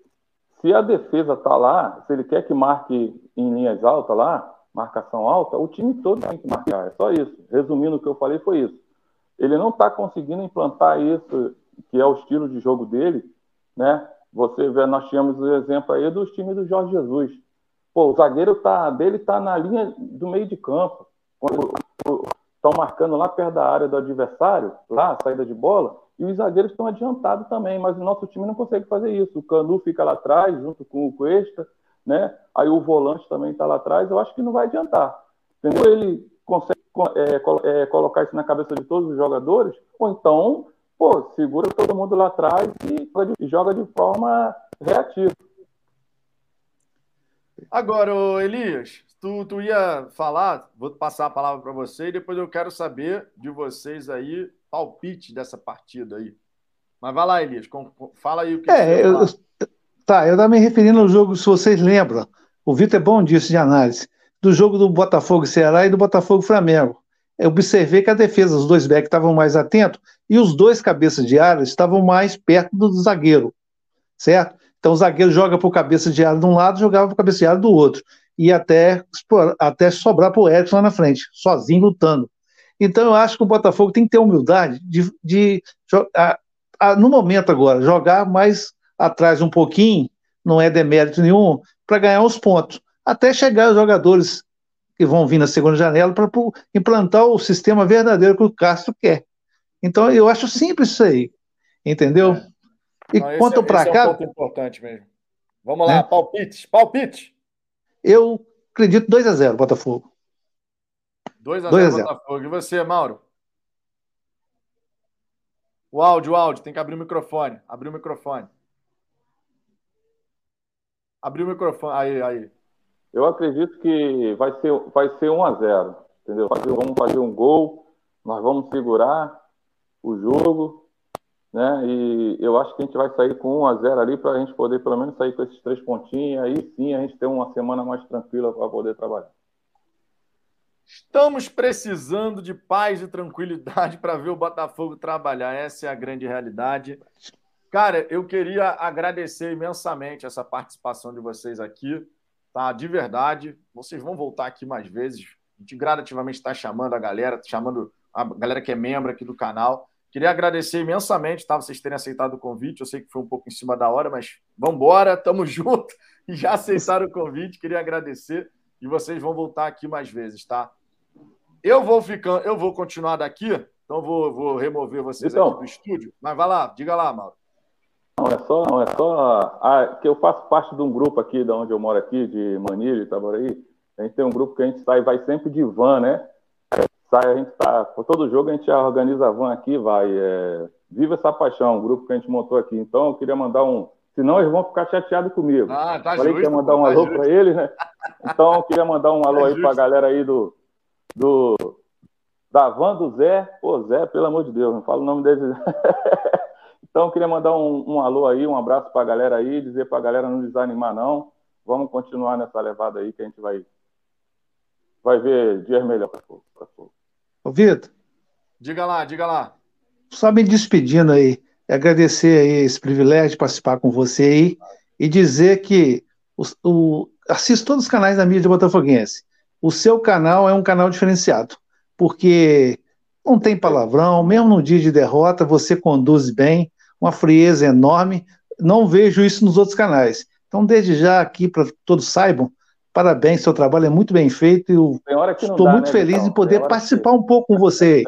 se a defesa tá lá, se ele quer que marque em linhas altas lá, marcação alta, o time todo tem que marcar. É só isso. Resumindo o que eu falei, foi isso. Ele não está conseguindo implantar isso, que é o estilo de jogo dele, né? Você vê, nós tínhamos o exemplo aí dos times do Jorge Jesus. Pô, o zagueiro tá, dele tá na linha do meio de campo. Quando estão marcando lá perto da área do adversário, lá, saída de bola, e os zagueiros estão adiantados também, mas o nosso time não consegue fazer isso. O Canu fica lá atrás, junto com o Cuesta, né? Aí o volante também está lá atrás, eu acho que não vai adiantar. Entendeu? Ele consegue é, é, colocar isso na cabeça de todos os jogadores, ou então, pô, segura todo mundo lá atrás e joga de forma reativa. Agora, Elias, tu, tu ia falar, vou passar a palavra para você e depois eu quero saber de vocês aí, palpite dessa partida aí. Mas vai lá, Elias, fala aí o que é, eu, Tá, eu estava me referindo ao jogo, se vocês lembram, o Vitor é bom disso de análise, do jogo do Botafogo Ceará e do Botafogo Flamengo. Eu observei que a defesa, os dois backs estavam mais atentos e os dois cabeças de área estavam mais perto do zagueiro, certo? Então o zagueiro joga o cabeça de área de um lado, jogava o cabeça de área do outro. E até, até sobrar para o Edson lá na frente, sozinho lutando. Então eu acho que o Botafogo tem que ter humildade de, de a, a, no momento agora, jogar mais atrás um pouquinho, não é demérito nenhum, para ganhar os pontos. Até chegar os jogadores que vão vir na segunda janela para implantar o sistema verdadeiro que o Castro quer. Então, eu acho simples isso aí. Entendeu? É. E não, quanto é, para cá. É um ponto importante mesmo. Vamos lá, né? palpite. Palpite. Eu acredito 2 a 0 Botafogo. 2 a 0 Botafogo. E você, Mauro? O áudio, o áudio, tem que abrir o microfone. Abrir o microfone. Abriu o microfone. Aí, aí. Eu acredito que vai ser, vai ser 1 a 0 entendeu? Vamos fazer um gol, nós vamos segurar o jogo, né? E eu acho que a gente vai sair com 1 a 0 ali para a gente poder pelo menos sair com esses três pontinhos. Aí sim a gente ter uma semana mais tranquila para poder trabalhar. Estamos precisando de paz e tranquilidade para ver o Botafogo trabalhar. Essa é a grande realidade. Cara, eu queria agradecer imensamente essa participação de vocês aqui, tá? De verdade. Vocês vão voltar aqui mais vezes. A gente gradativamente está chamando a galera, chamando a galera que é membro aqui do canal. Queria agradecer imensamente, tá? Vocês terem aceitado o convite. Eu sei que foi um pouco em cima da hora, mas vamos embora, tamo junto. E já aceitaram o convite. Queria agradecer e vocês vão voltar aqui mais vezes, tá? Eu vou ficando, eu vou continuar daqui, então vou, vou remover vocês então, aqui do estúdio. Mas vai lá, diga lá, Mauro. Não, é só, não, é só ah, que eu faço parte de um grupo aqui, de onde eu moro aqui, de Manilha, Itaboraí. A gente tem um grupo que a gente sai, vai sempre de van, né? Sai, a gente tá, todo jogo a gente organiza a van aqui, vai. É, Viva essa paixão, um grupo que a gente montou aqui. Então eu queria mandar um, senão eles vão ficar chateados comigo. Ah, tá Falei justo, que ia mandar um tá alô para eles, né? Então eu queria mandar um alô tá aí para a galera aí do, do da van do Zé. Pô, Zé, pelo amor de Deus, não falo o nome dele. Então, eu queria mandar um, um alô aí, um abraço para a galera aí, dizer para a galera não desanimar, não. Vamos continuar nessa levada aí que a gente vai, vai ver dias melhores. Ô, Vitor. Diga lá, diga lá. Só me despedindo aí, agradecer aí esse privilégio de participar com você aí e dizer que o, o, assisto todos os canais da mídia botafoguense. O seu canal é um canal diferenciado, porque não tem palavrão, mesmo no dia de derrota, você conduz bem, uma frieza enorme. Não vejo isso nos outros canais. Então, desde já aqui, para todos saibam, parabéns, seu trabalho é muito bem feito e eu estou dá, muito né, feliz em poder participar que... um pouco com você.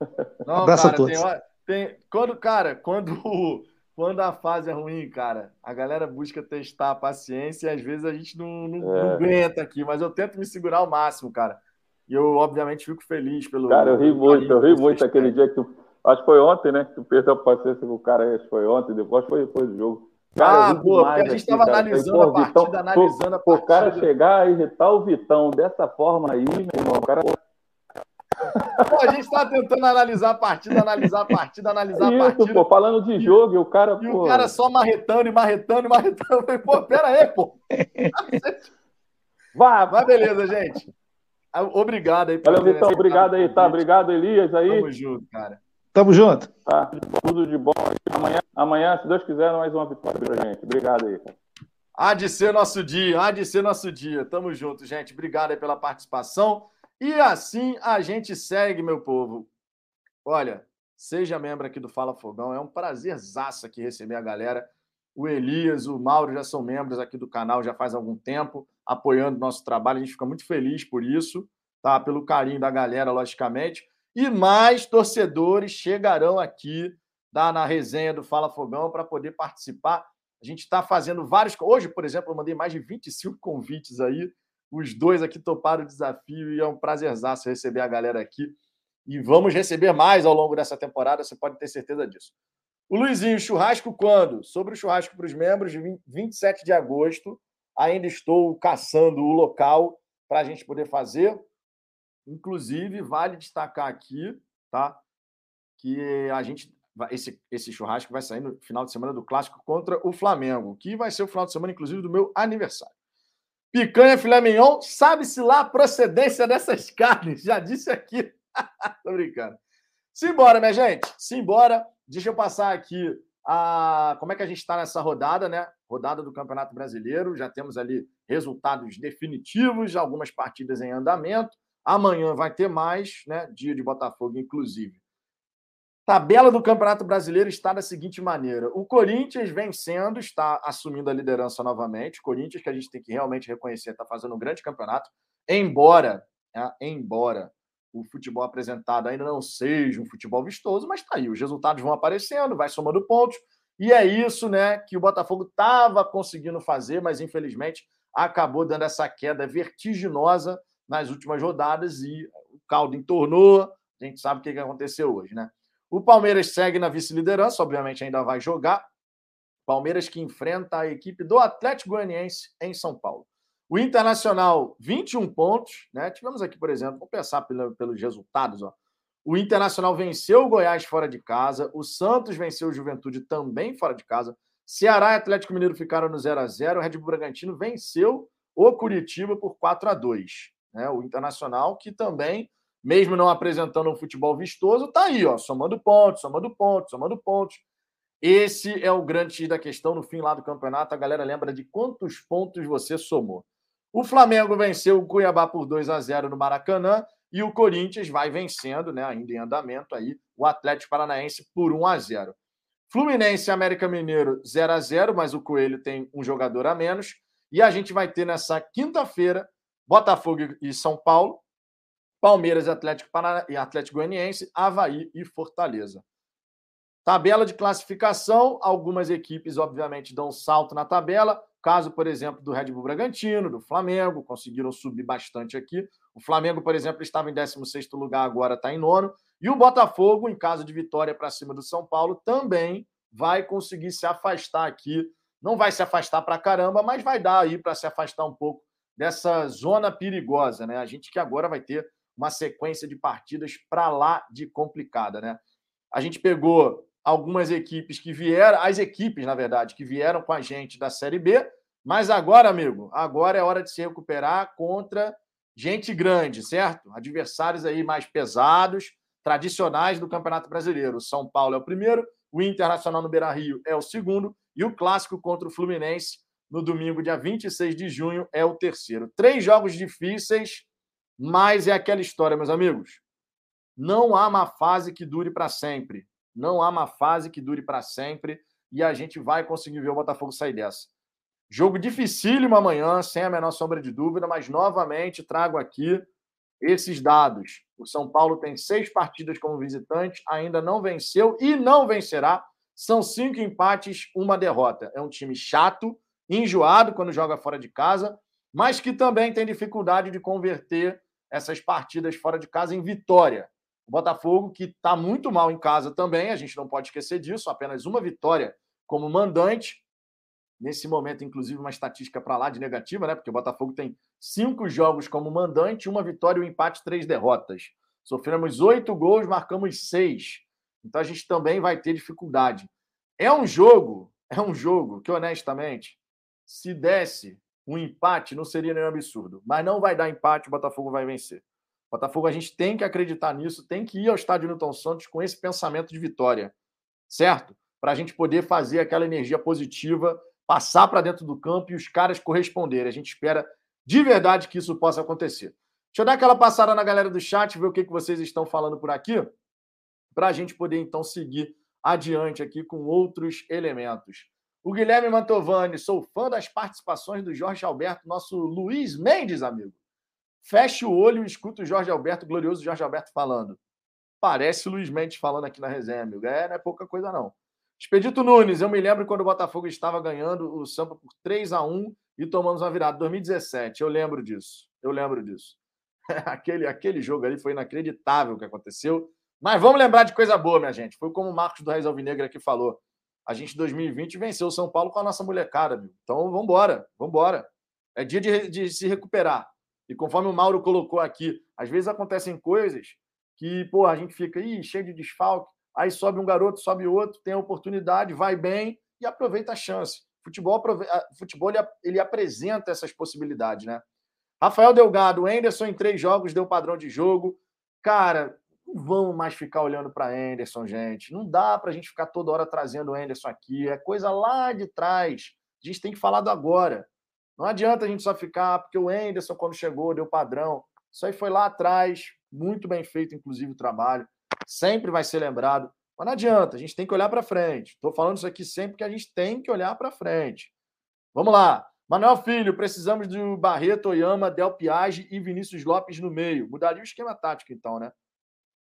Não, Abraço cara, a todos. Tem, tem, quando, cara, quando, quando a fase é ruim, cara, a galera busca testar a paciência e às vezes a gente não, não, é. não aguenta aqui, mas eu tento me segurar ao máximo, cara. E eu, obviamente, fico feliz pelo. Cara, eu ri muito, eu ri muito aquele dia que tu Acho que foi ontem, né? Tu perdeu a paciência com o cara, acho que foi ontem, depois foi depois do jogo. Cara, ah, pô, porque a gente estava analisando a partida, Vitão, analisando a partida. O cara chegar a irritar o Vitão dessa forma aí, meu irmão, o cara. Pô, a gente está tentando analisar a partida, analisar a partida, analisar Isso, a partida. Pô, falando de jogo, e o cara. E pô... o cara só marretando e marretando e marretando. Eu falei, pô, pera aí, pô. Vai, vai, beleza, gente. Obrigado aí. Valeu, Vitão. Obrigado aí, tá? Obrigado, Elias aí. Tamo junto, cara. Tamo junto. Tá, tudo de bom. Amanhã, amanhã, se Deus quiser, mais uma vitória pra gente. Obrigado aí, cara. Há de ser nosso dia, há de ser nosso dia. Tamo junto, gente. Obrigado aí pela participação. E assim a gente segue, meu povo. Olha, seja membro aqui do Fala Fogão. É um prazerzaço aqui receber a galera. O Elias, o Mauro já são membros aqui do canal já faz algum tempo, apoiando nosso trabalho. A gente fica muito feliz por isso, tá? Pelo carinho da galera, logicamente. E mais torcedores chegarão aqui tá? na resenha do Fala Fogão para poder participar a gente está fazendo vários. Hoje, por exemplo, eu mandei mais de 25 convites aí. Os dois aqui toparam o desafio e é um prazerzaço receber a galera aqui. E vamos receber mais ao longo dessa temporada, você pode ter certeza disso. O Luizinho, churrasco quando? Sobre o churrasco para os membros, 27 de agosto. Ainda estou caçando o local para a gente poder fazer. Inclusive, vale destacar aqui, tá? Que a gente esse, esse churrasco vai sair no final de semana do clássico contra o Flamengo, que vai ser o final de semana, inclusive, do meu aniversário. Picanha filé mignon, sabe-se lá a procedência dessas carnes, já disse aqui. Tô brincando. Simbora, minha gente, simbora. Deixa eu passar aqui a como é que a gente está nessa rodada, né? Rodada do Campeonato Brasileiro. Já temos ali resultados definitivos, algumas partidas em andamento. Amanhã vai ter mais, né? Dia de Botafogo, inclusive. Tabela do Campeonato Brasileiro está da seguinte maneira: o Corinthians vencendo, está assumindo a liderança novamente. O Corinthians, que a gente tem que realmente reconhecer, está fazendo um grande campeonato, embora, né, embora o futebol apresentado ainda não seja um futebol vistoso, mas está aí, os resultados vão aparecendo, vai somando pontos, e é isso né, que o Botafogo estava conseguindo fazer, mas infelizmente acabou dando essa queda vertiginosa nas últimas rodadas e o caldo entornou. A gente sabe o que aconteceu hoje, né? O Palmeiras segue na vice-liderança, obviamente ainda vai jogar. Palmeiras que enfrenta a equipe do Atlético Goianiense em São Paulo. O Internacional, 21 pontos. Né? Tivemos aqui, por exemplo, vamos pensar pelos resultados. Ó. O Internacional venceu o Goiás fora de casa. O Santos venceu o Juventude também fora de casa. Ceará e Atlético Mineiro ficaram no 0 a 0 O Red Bull Bragantino venceu o Curitiba por 4 a 2 né? O Internacional, que também mesmo não apresentando um futebol vistoso, está aí, ó, somando pontos, somando pontos, somando pontos. Esse é o grande da questão no fim lá do campeonato. A galera lembra de quantos pontos você somou. O Flamengo venceu o Cuiabá por 2 a 0 no Maracanã e o Corinthians vai vencendo, né, ainda em andamento aí, o Atlético Paranaense por 1 a 0. Fluminense e América Mineiro 0 a 0, mas o Coelho tem um jogador a menos e a gente vai ter nessa quinta-feira Botafogo e São Paulo, Palmeiras, Atlético, Paraná, e Atlético Goianiense, Havaí e Fortaleza. Tabela de classificação, algumas equipes, obviamente, dão um salto na tabela. Caso, por exemplo, do Red Bull Bragantino, do Flamengo, conseguiram subir bastante aqui. O Flamengo, por exemplo, estava em 16 lugar, agora está em nono. E o Botafogo, em caso de vitória para cima do São Paulo, também vai conseguir se afastar aqui. Não vai se afastar para caramba, mas vai dar aí para se afastar um pouco dessa zona perigosa, né? A gente que agora vai ter uma sequência de partidas para lá de complicada, né? A gente pegou algumas equipes que vieram, as equipes, na verdade, que vieram com a gente da Série B, mas agora, amigo, agora é hora de se recuperar contra gente grande, certo? Adversários aí mais pesados, tradicionais do Campeonato Brasileiro. São Paulo é o primeiro, o Internacional no Beira-Rio é o segundo e o clássico contra o Fluminense no domingo, dia 26 de junho, é o terceiro. Três jogos difíceis mas é aquela história, meus amigos. Não há uma fase que dure para sempre. Não há uma fase que dure para sempre. E a gente vai conseguir ver o Botafogo sair dessa. Jogo dificílimo amanhã, sem a menor sombra de dúvida, mas novamente trago aqui esses dados. O São Paulo tem seis partidas como visitante, ainda não venceu e não vencerá. São cinco empates, uma derrota. É um time chato, enjoado quando joga fora de casa, mas que também tem dificuldade de converter essas partidas fora de casa em vitória. O Botafogo, que está muito mal em casa também, a gente não pode esquecer disso, apenas uma vitória como mandante. Nesse momento, inclusive, uma estatística para lá de negativa, né? Porque o Botafogo tem cinco jogos como mandante, uma vitória, um empate, três derrotas. Sofremos oito gols, marcamos seis. Então a gente também vai ter dificuldade. É um jogo, é um jogo que, honestamente, se desse um empate, não seria nenhum absurdo. Mas não vai dar empate, o Botafogo vai vencer. O Botafogo, a gente tem que acreditar nisso, tem que ir ao estádio Newton Santos com esse pensamento de vitória, certo? Para a gente poder fazer aquela energia positiva, passar para dentro do campo e os caras corresponderem. A gente espera de verdade que isso possa acontecer. Deixa eu dar aquela passada na galera do chat, ver o que, que vocês estão falando por aqui, para a gente poder então seguir adiante aqui com outros elementos. O Guilherme Mantovani, sou fã das participações do Jorge Alberto, nosso Luiz Mendes, amigo. Feche o olho e escuta o Jorge Alberto, glorioso Jorge Alberto falando. Parece Luiz Mendes falando aqui na resenha, amigo. É, não é pouca coisa, não. Expedito Nunes, eu me lembro quando o Botafogo estava ganhando o Sampa por 3 a 1 e tomamos uma virada. 2017, eu lembro disso. Eu lembro disso. aquele, aquele jogo ali foi inacreditável o que aconteceu. Mas vamos lembrar de coisa boa, minha gente. Foi como o Marcos do Raiz Alvinegra aqui falou a gente em 2020 venceu o São Paulo com a nossa molecada, viu? Então vamos embora, vamos embora. É dia de, de, se recuperar. E conforme o Mauro colocou aqui, às vezes acontecem coisas que, pô, a gente fica aí cheio de desfalque, aí sobe um garoto, sobe outro, tem a oportunidade, vai bem e aproveita a chance. Futebol, futebol ele, ele apresenta essas possibilidades, né? Rafael Delgado, Anderson em três jogos deu padrão de jogo. Cara, não vamos mais ficar olhando para Anderson, gente. Não dá para a gente ficar toda hora trazendo o Anderson aqui. É coisa lá de trás. A gente tem que falar do agora. Não adianta a gente só ficar, porque o Anderson, quando chegou, deu padrão. Isso aí foi lá atrás. Muito bem feito, inclusive, o trabalho. Sempre vai ser lembrado. Mas não adianta, a gente tem que olhar para frente. Estou falando isso aqui sempre porque a gente tem que olhar para frente. Vamos lá. Manuel Filho, precisamos do Barreto, Oyama, Del Piage e Vinícius Lopes no meio. Mudaria o esquema tático, então, né?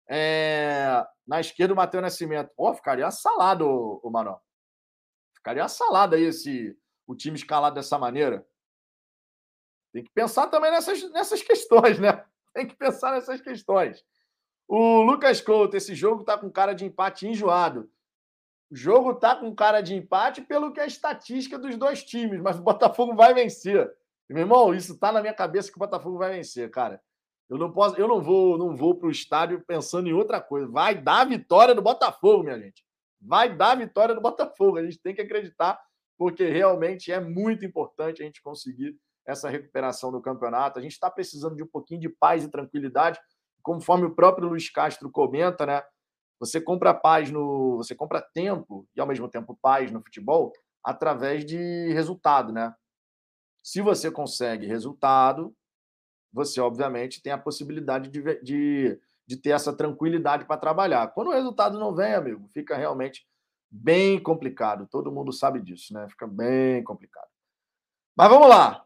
É, na esquerda, o Matheus Nascimento. Pô, ficaria salado, o, o Manuel. Ficaria salado aí esse, o time escalado dessa maneira. Tem que pensar também nessas, nessas questões, né? Tem que pensar nessas questões. O Lucas Couto, esse jogo tá com cara de empate enjoado. O jogo tá com cara de empate pelo que é a estatística dos dois times, mas o Botafogo vai vencer. Meu irmão, isso tá na minha cabeça que o Botafogo vai vencer, cara. Eu não posso, eu não vou, não vou para o estádio pensando em outra coisa. Vai dar a vitória do Botafogo, minha gente. Vai dar a vitória do Botafogo. A gente tem que acreditar, porque realmente é muito importante a gente conseguir essa recuperação do campeonato. A gente está precisando de um pouquinho de paz e tranquilidade, conforme o próprio Luiz Castro comenta, né? Você compra paz no, você compra tempo e ao mesmo tempo paz no futebol através de resultado, né? Se você consegue resultado, você, obviamente, tem a possibilidade de, de, de ter essa tranquilidade para trabalhar. Quando o resultado não vem, amigo, fica realmente bem complicado. Todo mundo sabe disso, né? Fica bem complicado. Mas vamos lá.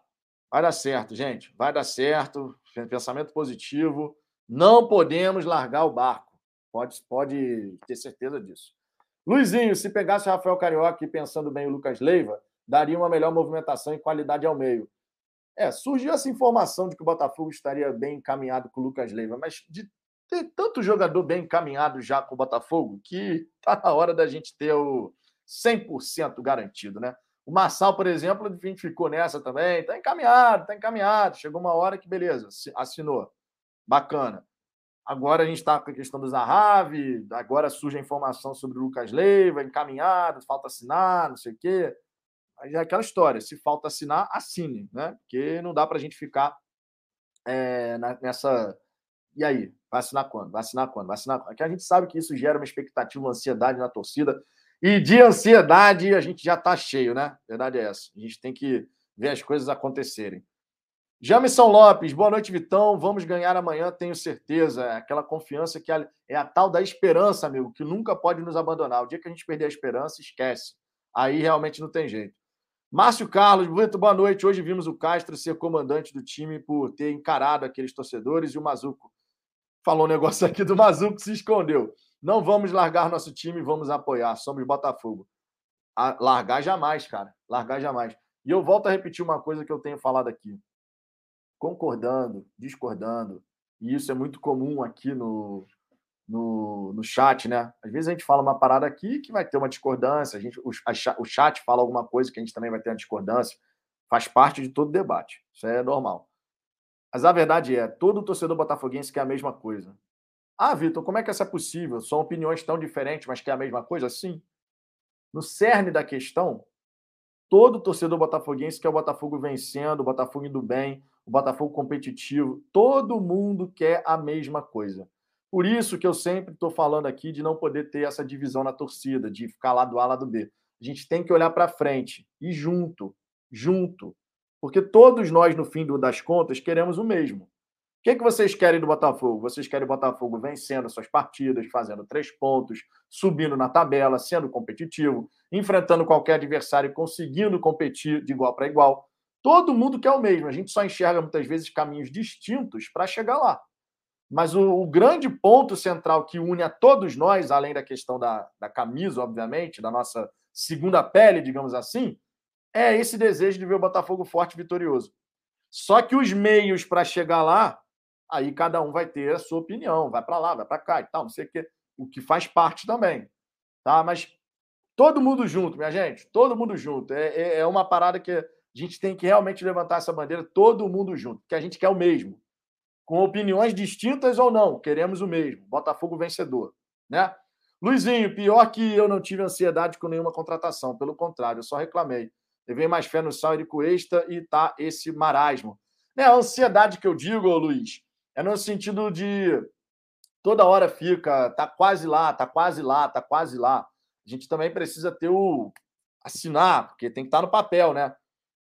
Vai dar certo, gente. Vai dar certo. Pensamento positivo. Não podemos largar o barco. Pode, pode ter certeza disso. Luizinho, se pegasse o Rafael Carioca e pensando bem o Lucas Leiva, daria uma melhor movimentação e qualidade ao meio. É, surgiu essa informação de que o Botafogo estaria bem encaminhado com o Lucas Leiva, mas de ter tanto jogador bem encaminhado já com o Botafogo que tá na hora da gente ter o 100% garantido, né? O Marçal, por exemplo, a gente ficou nessa também, tá encaminhado, tá encaminhado. Chegou uma hora que, beleza, assinou. Bacana. Agora a gente está com a questão do Zahavi, agora surge a informação sobre o Lucas Leiva, encaminhado, falta assinar, não sei o quê. É aquela história, se falta assinar, assine, né? Porque não dá para a gente ficar é, nessa. E aí? Vai assinar quando? Vai assinar quando? Vai assinar quando? Porque a gente sabe que isso gera uma expectativa, uma ansiedade na torcida. E de ansiedade a gente já está cheio, né? Verdade é essa. A gente tem que ver as coisas acontecerem. Jamison Lopes, boa noite, Vitão. Vamos ganhar amanhã, tenho certeza. É aquela confiança que é a tal da esperança, amigo, que nunca pode nos abandonar. O dia que a gente perder a esperança, esquece. Aí realmente não tem jeito. Márcio Carlos, muito boa noite. Hoje vimos o Castro ser comandante do time por ter encarado aqueles torcedores e o Mazuco falou um negócio aqui do Mazuco se escondeu. Não vamos largar nosso time, vamos apoiar. Somos Botafogo. A largar jamais, cara. Largar jamais. E eu volto a repetir uma coisa que eu tenho falado aqui. Concordando, discordando, e isso é muito comum aqui no, no, no chat, né? Às vezes a gente fala uma parada aqui que vai ter uma discordância, a gente, o, a, o chat fala alguma coisa que a gente também vai ter uma discordância. Faz parte de todo debate. Isso é normal. Mas a verdade é, todo torcedor botafoguense quer a mesma coisa. Ah, Vitor, como é que isso é possível? São opiniões tão diferentes, mas que é a mesma coisa? Sim. No cerne da questão, todo torcedor botafoguense quer o Botafogo vencendo, o Botafogo indo bem, o Botafogo competitivo. Todo mundo quer a mesma coisa. Por isso que eu sempre estou falando aqui de não poder ter essa divisão na torcida, de ficar lá do A, lá do B. A gente tem que olhar para frente e junto, junto. Porque todos nós, no fim das contas, queremos o mesmo. O que, que vocês querem do Botafogo? Vocês querem o Botafogo vencendo suas partidas, fazendo três pontos, subindo na tabela, sendo competitivo, enfrentando qualquer adversário e conseguindo competir de igual para igual. Todo mundo quer o mesmo. A gente só enxerga muitas vezes caminhos distintos para chegar lá. Mas o, o, grande ponto central que une a todos nós, além da questão da, da camisa, obviamente, da nossa segunda pele, digamos assim, é esse desejo de ver o Botafogo forte e vitorioso. Só que os meios para chegar lá, aí cada um vai ter a sua opinião, vai para lá, vai para cá e tal, não sei o que, o que faz parte também, tá? Mas todo mundo junto, minha gente, todo mundo junto. É, é, é uma parada que a gente tem que realmente levantar essa bandeira, todo mundo junto, que a gente quer o mesmo, com opiniões distintas ou não, queremos o mesmo. Botafogo vencedor, né? Luizinho, pior que eu não tive ansiedade com nenhuma contratação, pelo contrário, eu só reclamei. Levei mais fé no Sal e Cuesta e tá esse marasmo. É, a ansiedade que eu digo, Luiz, é no sentido de toda hora fica, tá quase lá, tá quase lá, tá quase lá. A gente também precisa ter o assinar, porque tem que estar tá no papel, né?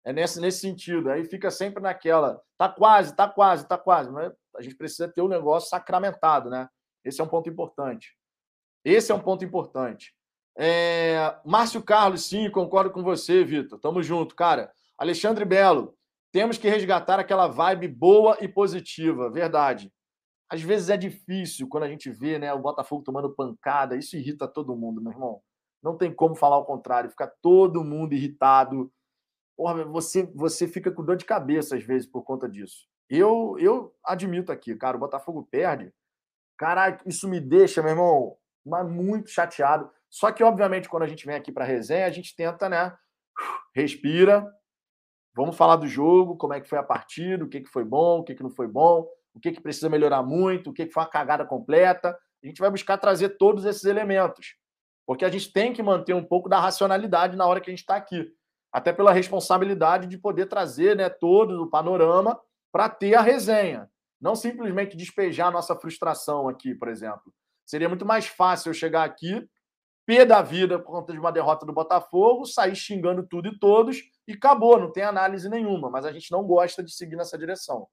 É nesse, nesse sentido. Aí fica sempre naquela, tá quase, tá quase, tá quase. Mas a gente precisa ter o negócio sacramentado, né? Esse é um ponto importante. Esse é um ponto importante. É... Márcio Carlos, sim, concordo com você, Vitor. Tamo junto, cara. Alexandre Belo, temos que resgatar aquela vibe boa e positiva, verdade. Às vezes é difícil quando a gente vê né, o Botafogo tomando pancada, isso irrita todo mundo, meu irmão. Não tem como falar o contrário, fica todo mundo irritado. Porra, você, você fica com dor de cabeça às vezes por conta disso. Eu, eu admito aqui, cara, o Botafogo perde. Caralho, isso me deixa, meu irmão, mas muito chateado. Só que, obviamente, quando a gente vem aqui para resenha, a gente tenta, né? Respira. Vamos falar do jogo, como é que foi a partida, o que, que foi bom, o que, que não foi bom, o que, que precisa melhorar muito, o que, que foi uma cagada completa. A gente vai buscar trazer todos esses elementos. Porque a gente tem que manter um pouco da racionalidade na hora que a gente está aqui. Até pela responsabilidade de poder trazer né, todo o panorama para ter a resenha. Não simplesmente despejar nossa frustração aqui, por exemplo. Seria muito mais fácil eu chegar aqui pé da vida por conta de uma derrota do Botafogo, sair xingando tudo e todos e acabou, não tem análise nenhuma. Mas a gente não gosta de seguir nessa direção.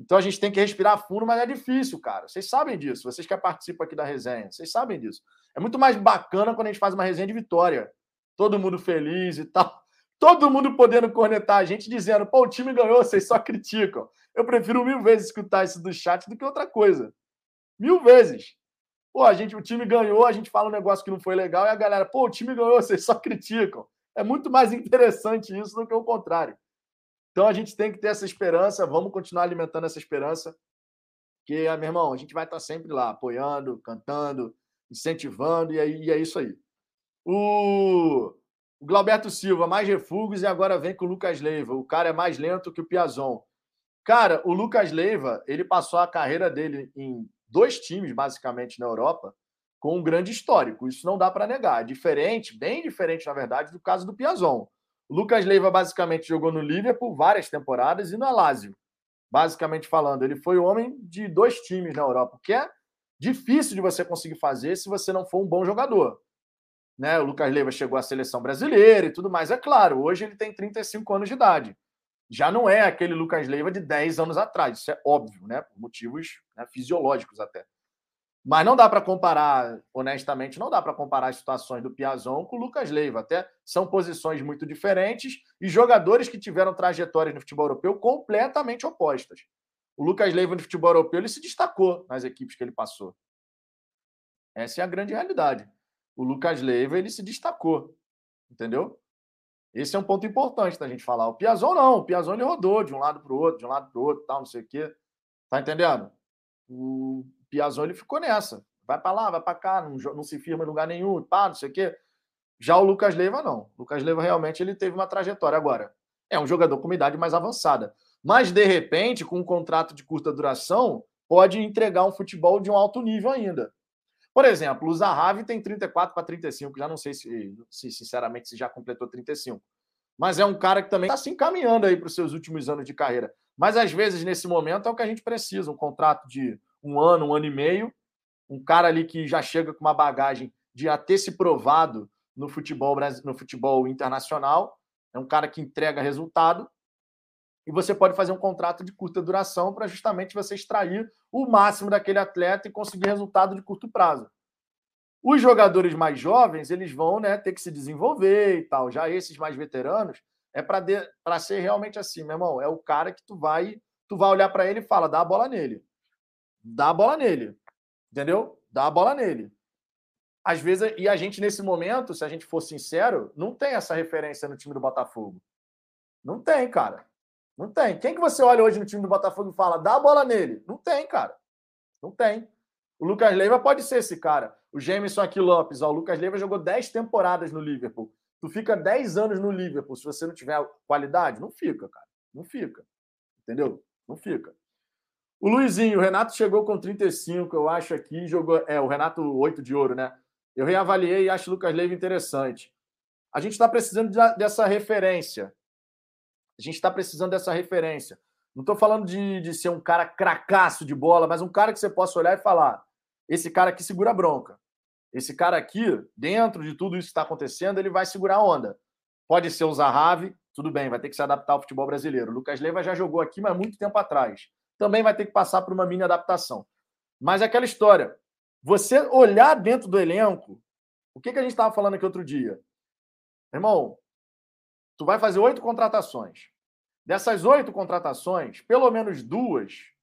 Então a gente tem que respirar fundo, mas é difícil, cara. Vocês sabem disso. Vocês que participam aqui da resenha, vocês sabem disso. É muito mais bacana quando a gente faz uma resenha de vitória. Todo mundo feliz e tal. Todo mundo podendo cornetar a gente, dizendo, pô, o time ganhou, vocês só criticam. Eu prefiro mil vezes escutar isso do chat do que outra coisa. Mil vezes. Pô, a gente, o time ganhou, a gente fala um negócio que não foi legal e a galera, pô, o time ganhou, vocês só criticam. É muito mais interessante isso do que o contrário. Então a gente tem que ter essa esperança, vamos continuar alimentando essa esperança, que, ah, meu irmão, a gente vai estar sempre lá, apoiando, cantando, incentivando, e, aí, e é isso aí. O, o Glauberto Silva, mais refugos, e agora vem com o Lucas Leiva. O cara é mais lento que o Piazon. Cara, o Lucas Leiva, ele passou a carreira dele em dois times, basicamente, na Europa, com um grande histórico. Isso não dá para negar. É diferente, bem diferente, na verdade, do caso do Piazon. O Lucas Leiva basicamente jogou no Liverpool várias temporadas e no Lazio. Basicamente falando, ele foi o homem de dois times na Europa, que é difícil de você conseguir fazer se você não for um bom jogador. Né? O Lucas Leiva chegou à seleção brasileira e tudo mais. É claro, hoje ele tem 35 anos de idade já não é aquele Lucas Leiva de 10 anos atrás, isso é óbvio, né? Por motivos né, fisiológicos até. Mas não dá para comparar, honestamente, não dá para comparar as situações do Piazon com o Lucas Leiva. Até são posições muito diferentes e jogadores que tiveram trajetórias no futebol europeu completamente opostas. O Lucas Leiva no futebol europeu ele se destacou nas equipes que ele passou. Essa é a grande realidade. O Lucas Leiva ele se destacou, entendeu? Esse é um ponto importante da gente falar. O Piazon não, o Piazon ele rodou de um lado para o outro, de um lado para o outro, tal, não sei o quê. Tá entendendo? O Piazon ele ficou nessa. Vai para lá, vai para cá, não, não, se firma em lugar nenhum, pá, não sei o quê. Já o Lucas Leiva não. O Lucas Leiva realmente ele teve uma trajetória agora. É um jogador com uma idade mais avançada. Mas, de repente, com um contrato de curta duração, pode entregar um futebol de um alto nível ainda. Por exemplo, o Zahavi tem 34 para 35, já não sei se, se, sinceramente, se já completou 35. Mas é um cara que também está se encaminhando aí para os seus últimos anos de carreira. Mas às vezes, nesse momento, é o que a gente precisa: um contrato de um ano, um ano e meio, um cara ali que já chega com uma bagagem de a ter se provado no futebol, no futebol internacional, é um cara que entrega resultado, e você pode fazer um contrato de curta duração para justamente você extrair o máximo daquele atleta e conseguir resultado de curto prazo. Os jogadores mais jovens, eles vão né, ter que se desenvolver e tal. Já esses mais veteranos, é para ser realmente assim, meu irmão, é o cara que tu vai, tu vai olhar para ele e fala, dá a bola nele. Dá a bola nele. Entendeu? Dá a bola nele. Às vezes, e a gente nesse momento, se a gente for sincero, não tem essa referência no time do Botafogo. Não tem, cara. Não tem. Quem que você olha hoje no time do Botafogo e fala, dá a bola nele? Não tem, cara. Não tem. O Lucas Leiva pode ser esse cara. O Jameson aqui Lopes, ó, o Lucas Leiva jogou 10 temporadas no Liverpool. Tu fica 10 anos no Liverpool se você não tiver qualidade? Não fica, cara. Não fica. Entendeu? Não fica. O Luizinho, o Renato chegou com 35, eu acho aqui, jogou. É, o Renato 8 de ouro, né? Eu reavaliei e acho o Lucas Leiva interessante. A gente está precisando dessa referência. A gente está precisando dessa referência. Não estou falando de, de ser um cara cracaço de bola, mas um cara que você possa olhar e falar: esse cara aqui segura a bronca. Esse cara aqui, dentro de tudo isso que está acontecendo, ele vai segurar a onda. Pode ser o Zahavi, tudo bem, vai ter que se adaptar ao futebol brasileiro. O Lucas Leiva já jogou aqui, mas muito tempo atrás. Também vai ter que passar por uma mini adaptação. Mas é aquela história, você olhar dentro do elenco, o que, que a gente estava falando aqui outro dia? Irmão, tu vai fazer oito contratações. Dessas oito contratações, pelo menos duas,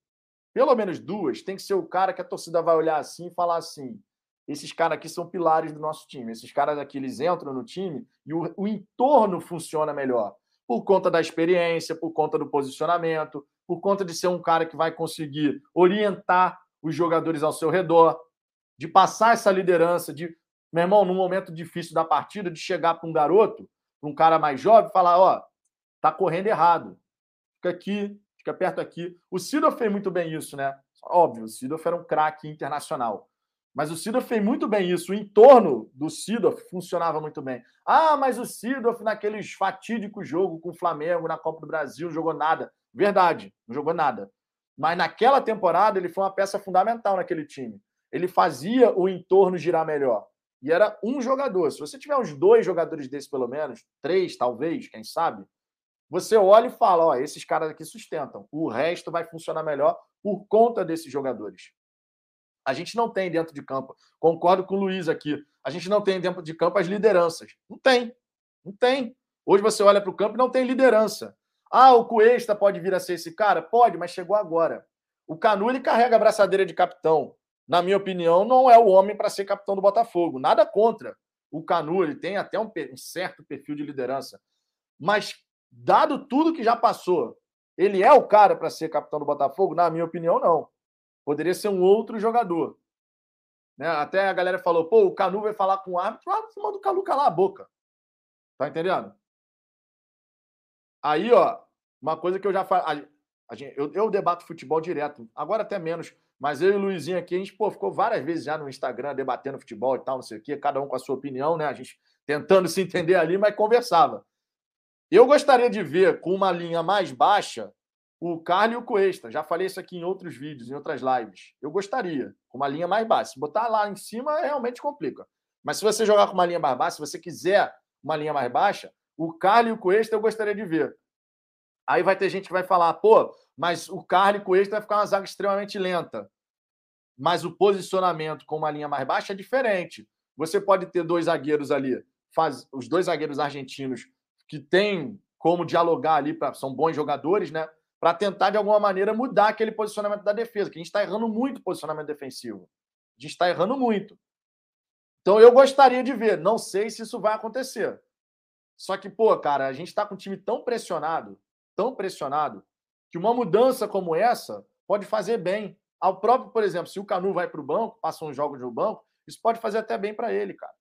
pelo menos duas, tem que ser o cara que a torcida vai olhar assim e falar assim: esses caras aqui são pilares do nosso time. Esses caras aqui, eles entram no time e o, o entorno funciona melhor. Por conta da experiência, por conta do posicionamento, por conta de ser um cara que vai conseguir orientar os jogadores ao seu redor, de passar essa liderança, de, meu irmão, num momento difícil da partida, de chegar para um garoto um cara mais jovem falar: ó, tá correndo errado. Fica aqui, fica perto aqui. O Sidorf fez muito bem isso, né? Óbvio, o Sidorf era um craque internacional. Mas o Sidorf fez muito bem isso. O entorno do Sidorf funcionava muito bem. Ah, mas o Sidorf naqueles fatídicos jogos com o Flamengo na Copa do Brasil não jogou nada. Verdade, não jogou nada. Mas naquela temporada ele foi uma peça fundamental naquele time. Ele fazia o entorno girar melhor. E era um jogador. Se você tiver uns dois jogadores desses, pelo menos, três, talvez, quem sabe, você olha e fala: ó, esses caras aqui sustentam. O resto vai funcionar melhor por conta desses jogadores. A gente não tem dentro de campo, concordo com o Luiz aqui, a gente não tem dentro de campo as lideranças. Não tem. Não tem. Hoje você olha para o campo e não tem liderança. Ah, o Cuesta pode vir a ser esse cara? Pode, mas chegou agora. O Canu ele carrega a braçadeira de capitão na minha opinião, não é o homem para ser capitão do Botafogo. Nada contra. O Canu, ele tem até um, um certo perfil de liderança. Mas, dado tudo que já passou, ele é o cara para ser capitão do Botafogo? Na minha opinião, não. Poderia ser um outro jogador. Né? Até a galera falou: pô, o Canu vai falar com o árbitro, árbitro manda o Canu calar a boca. Tá entendendo? Aí, ó, uma coisa que eu já falei. Eu, eu debato futebol direto, agora até menos mas eu e o Luizinho aqui, a gente pô, ficou várias vezes já no Instagram debatendo futebol e tal, não sei o quê, cada um com a sua opinião, né? A gente tentando se entender ali, mas conversava. Eu gostaria de ver com uma linha mais baixa o Carlos e o Cuesta. Já falei isso aqui em outros vídeos, em outras lives. Eu gostaria, com uma linha mais baixa. Se botar lá em cima, realmente complica. Mas se você jogar com uma linha mais baixa, se você quiser uma linha mais baixa, o Carlos e o Cuesta eu gostaria de ver. Aí vai ter gente que vai falar, pô, mas o Carly Coelho vai ficar uma zaga extremamente lenta. Mas o posicionamento com uma linha mais baixa é diferente. Você pode ter dois zagueiros ali, faz, os dois zagueiros argentinos que têm como dialogar ali, pra, são bons jogadores, né? Para tentar, de alguma maneira, mudar aquele posicionamento da defesa, que a gente está errando muito o posicionamento defensivo. A gente está errando muito. Então eu gostaria de ver. Não sei se isso vai acontecer. Só que, pô, cara, a gente está com um time tão pressionado, tão pressionado, que uma mudança como essa pode fazer bem. Ao próprio, por exemplo, se o Canu vai para o banco, passa uns jogos no banco, isso pode fazer até bem para ele, cara.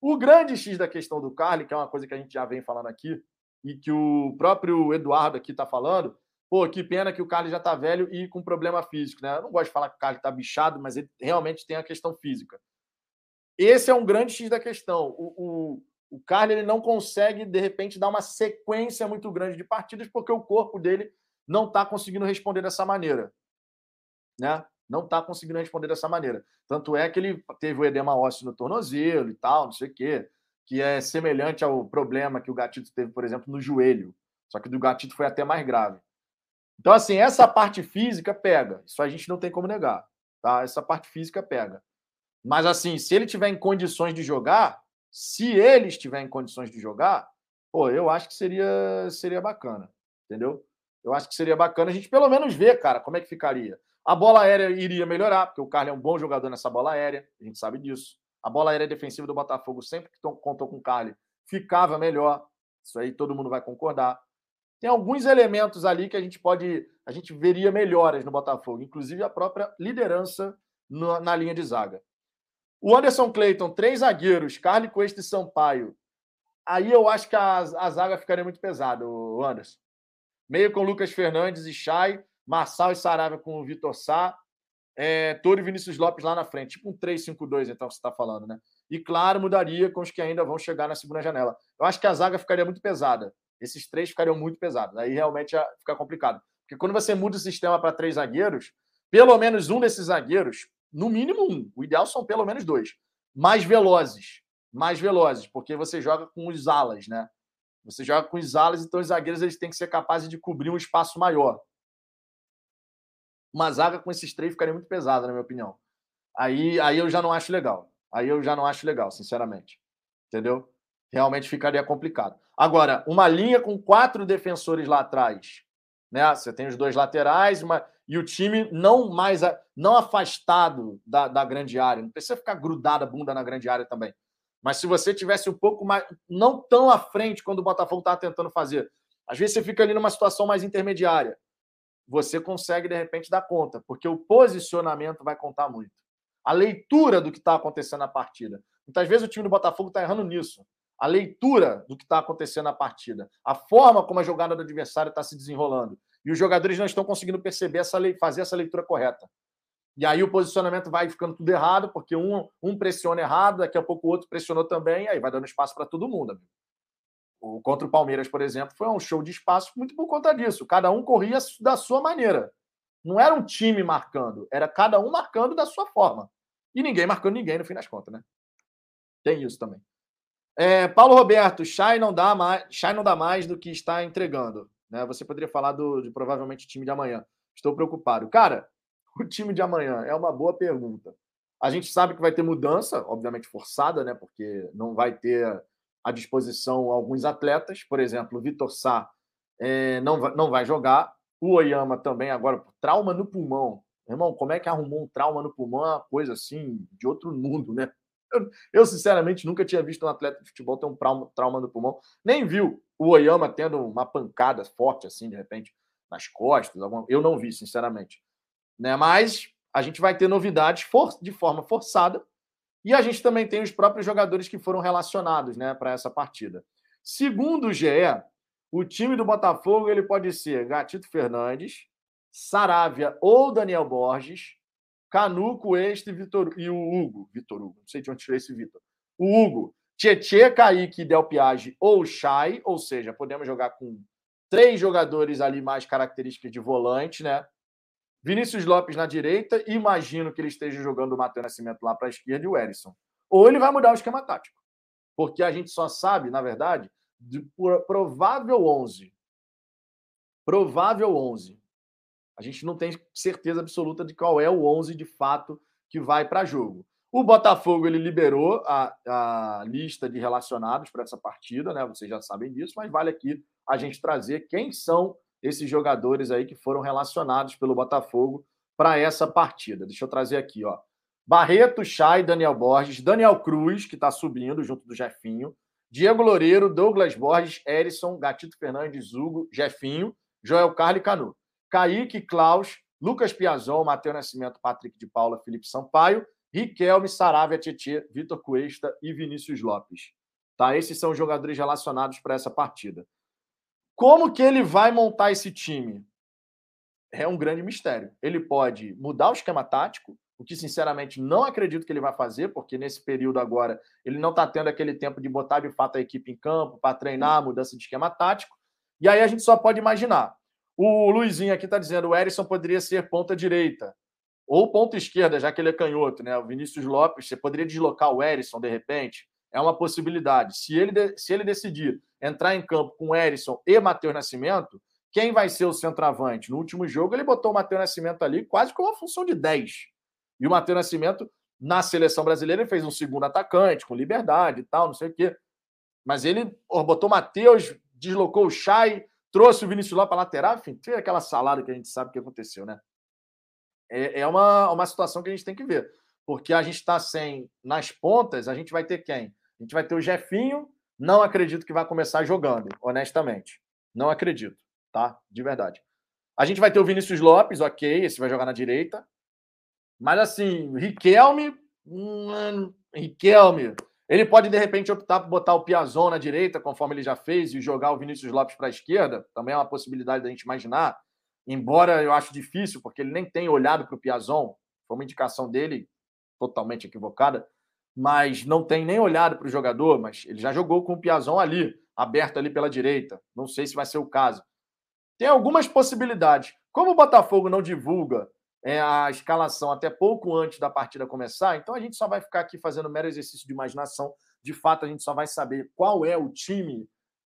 O grande X da questão do Carly, que é uma coisa que a gente já vem falando aqui, e que o próprio Eduardo aqui está falando, pô, que pena que o Carlos já tá velho e com problema físico, né? Eu não gosto de falar que o Carlos tá bichado, mas ele realmente tem a questão física. Esse é um grande X da questão. O, o Carlos ele não consegue, de repente, dar uma sequência muito grande de partidas porque o corpo dele não está conseguindo responder dessa maneira. Né? Não está conseguindo responder dessa maneira. Tanto é que ele teve o edema ósseo no tornozelo e tal, não sei o quê, que é semelhante ao problema que o Gatito teve, por exemplo, no joelho. Só que do Gatito foi até mais grave. Então, assim, essa parte física pega. Isso a gente não tem como negar. Tá? Essa parte física pega. Mas, assim, se ele tiver em condições de jogar, se ele estiver em condições de jogar, pô, eu acho que seria, seria bacana. Entendeu? Eu acho que seria bacana a gente pelo menos ver, cara, como é que ficaria. A bola aérea iria melhorar, porque o Carlos é um bom jogador nessa bola aérea, a gente sabe disso. A bola aérea defensiva do Botafogo, sempre que contou com o Carlos, ficava melhor. Isso aí todo mundo vai concordar. Tem alguns elementos ali que a gente pode, a gente veria melhoras no Botafogo, inclusive a própria liderança na linha de zaga. O Anderson Clayton, três zagueiros, Carlos Cuesta e Sampaio. Aí eu acho que a, a zaga ficaria muito pesada, o Anderson. Meio com Lucas Fernandes e Chay, Marçal e Saravia com o Vitor Sá, é, Toro e Vinícius Lopes lá na frente. Tipo um 3-5-2, então, você está falando, né? E claro, mudaria com os que ainda vão chegar na segunda janela. Eu acho que a zaga ficaria muito pesada. Esses três ficariam muito pesados. Aí realmente fica complicado. Porque quando você muda o sistema para três zagueiros, pelo menos um desses zagueiros no mínimo um. O ideal são pelo menos dois. Mais velozes. Mais velozes, porque você joga com os alas, né? Você joga com os alas, então os zagueiros eles têm que ser capazes de cobrir um espaço maior. Uma zaga com esses três ficaria muito pesada, na minha opinião. Aí, aí eu já não acho legal. Aí eu já não acho legal, sinceramente. Entendeu? Realmente ficaria complicado. Agora, uma linha com quatro defensores lá atrás, né? Você tem os dois laterais, uma, e o time não mais não afastado da, da grande área. Não precisa ficar grudado a bunda na grande área também. Mas se você tivesse um pouco mais, não tão à frente quando o Botafogo estava tentando fazer, às vezes você fica ali numa situação mais intermediária. Você consegue, de repente, dar conta, porque o posicionamento vai contar muito. A leitura do que está acontecendo na partida. Muitas vezes o time do Botafogo está errando nisso. A leitura do que está acontecendo na partida. A forma como a jogada do adversário está se desenrolando. E os jogadores não estão conseguindo perceber essa lei, fazer essa leitura correta. E aí o posicionamento vai ficando tudo errado, porque um, um pressiona errado, daqui a pouco o outro pressionou também, aí vai dando espaço para todo mundo. Amigo. O, contra o Palmeiras, por exemplo, foi um show de espaço muito por conta disso. Cada um corria da sua maneira. Não era um time marcando, era cada um marcando da sua forma. E ninguém marcando ninguém no fim das contas, né? Tem isso também. É, Paulo Roberto, Chay não, dá mais, Chay não dá mais do que está entregando. Né? Você poderia falar do, de provavelmente time de amanhã. Estou preocupado. Cara, o time de amanhã é uma boa pergunta. A gente sabe que vai ter mudança, obviamente forçada, né? Porque não vai ter à disposição alguns atletas. Por exemplo, o Vitor Sá é, não, vai, não vai jogar. O Oyama também, agora, trauma no pulmão. Irmão, como é que arrumou um trauma no pulmão? É uma coisa assim de outro mundo, né? Eu, sinceramente, nunca tinha visto um atleta de futebol ter um trauma, trauma no pulmão. Nem viu o Oyama tendo uma pancada forte, assim, de repente, nas costas. Alguma... Eu não vi, sinceramente. Né? Mas a gente vai ter novidades for... de forma forçada. E a gente também tem os próprios jogadores que foram relacionados né, para essa partida. Segundo o GE, o time do Botafogo ele pode ser Gatito Fernandes, Saravia ou Daniel Borges, Canuco, este Vitor, e o Hugo. Vitor Hugo, não sei de onde tirei esse Vitor. O Hugo, Tietê, Kaique, Del Piage ou Chay, ou seja, podemos jogar com três jogadores ali mais características de volante, né? Vinícius Lopes na direita, imagino que ele esteja jogando o Matheus Nascimento lá para a esquerda e o Erisson. Ou ele vai mudar o esquema tático. Porque a gente só sabe, na verdade, de provável 11. Provável 11. A gente não tem certeza absoluta de qual é o 11 de fato que vai para jogo. O Botafogo ele liberou a, a lista de relacionados para essa partida, né? Vocês já sabem disso, mas vale aqui a gente trazer quem são esses jogadores aí que foram relacionados pelo Botafogo para essa partida. Deixa eu trazer aqui, ó. Barreto, Chay, Daniel Borges, Daniel Cruz, que está subindo junto do Jefinho, Diego Loureiro, Douglas Borges, Erison, Gatito Fernandes, Hugo, Jefinho, Joel Carli e Canu. Kaique, Klaus, Lucas Piazon, Matheus Nascimento, Patrick de Paula, Felipe Sampaio, Riquelme, Saravia, Tietê, Vitor Cuesta e Vinícius Lopes. Tá? Esses são os jogadores relacionados para essa partida. Como que ele vai montar esse time? é um grande mistério. Ele pode mudar o esquema tático, o que sinceramente não acredito que ele vai fazer, porque nesse período agora ele não está tendo aquele tempo de botar de fato a equipe em campo para treinar, mudança de esquema tático. E aí a gente só pode imaginar. O Luizinho aqui está dizendo o Erisson poderia ser ponta direita ou ponta esquerda, já que ele é canhoto, né? O Vinícius Lopes, você poderia deslocar o Erisson de repente, é uma possibilidade. Se ele, se ele decidir entrar em campo com Erisson e Matheus Nascimento, quem vai ser o centroavante? No último jogo, ele botou o Matheus Nascimento ali quase com uma função de 10. E o Matheus Nascimento, na seleção brasileira, ele fez um segundo atacante, com liberdade e tal, não sei o quê. Mas ele botou o Matheus, deslocou o Chay, trouxe o Vinícius lá para lateral, enfim, tem aquela salada que a gente sabe que aconteceu, né? É, é uma, uma situação que a gente tem que ver. Porque a gente está sem, nas pontas, a gente vai ter quem? A gente vai ter o Jefinho, não acredito que vai começar jogando, honestamente. Não acredito tá? De verdade. A gente vai ter o Vinícius Lopes, ok, esse vai jogar na direita. Mas assim, Riquelme, hum, Riquelme, ele pode de repente optar por botar o Piazon na direita, conforme ele já fez, e jogar o Vinícius Lopes para a esquerda. Também é uma possibilidade da gente imaginar. Embora eu acho difícil, porque ele nem tem olhado para o Piazon, foi uma indicação dele totalmente equivocada, mas não tem nem olhado para o jogador, mas ele já jogou com o Piazon ali, aberto ali pela direita. Não sei se vai ser o caso. Tem algumas possibilidades. Como o Botafogo não divulga é, a escalação até pouco antes da partida começar, então a gente só vai ficar aqui fazendo mero exercício de imaginação. De fato, a gente só vai saber qual é o time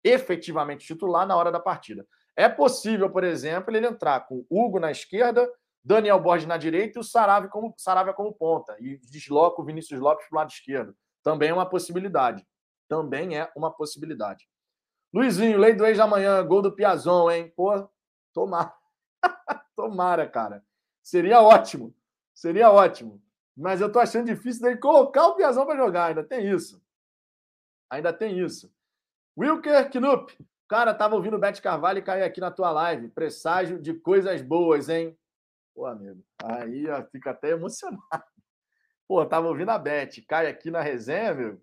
efetivamente titular na hora da partida. É possível, por exemplo, ele entrar com Hugo na esquerda, Daniel Borges na direita e o Saravia como, Saravia como ponta. E desloca o Vinícius Lopes para o lado esquerdo. Também é uma possibilidade. Também é uma possibilidade. Luizinho, lei do ex amanhã, gol do Piazon, hein? Pô, tomara. tomara, cara. Seria ótimo. Seria ótimo. Mas eu tô achando difícil dele colocar o Piazão para jogar. Ainda tem isso. Ainda tem isso. Wilker Knupp. Cara, tava ouvindo o Bete Carvalho e caiu aqui na tua live. Presságio de coisas boas, hein? Pô, amigo. Aí fica até emocionado. Pô, tava ouvindo a Bete. Cai aqui na resenha, meu.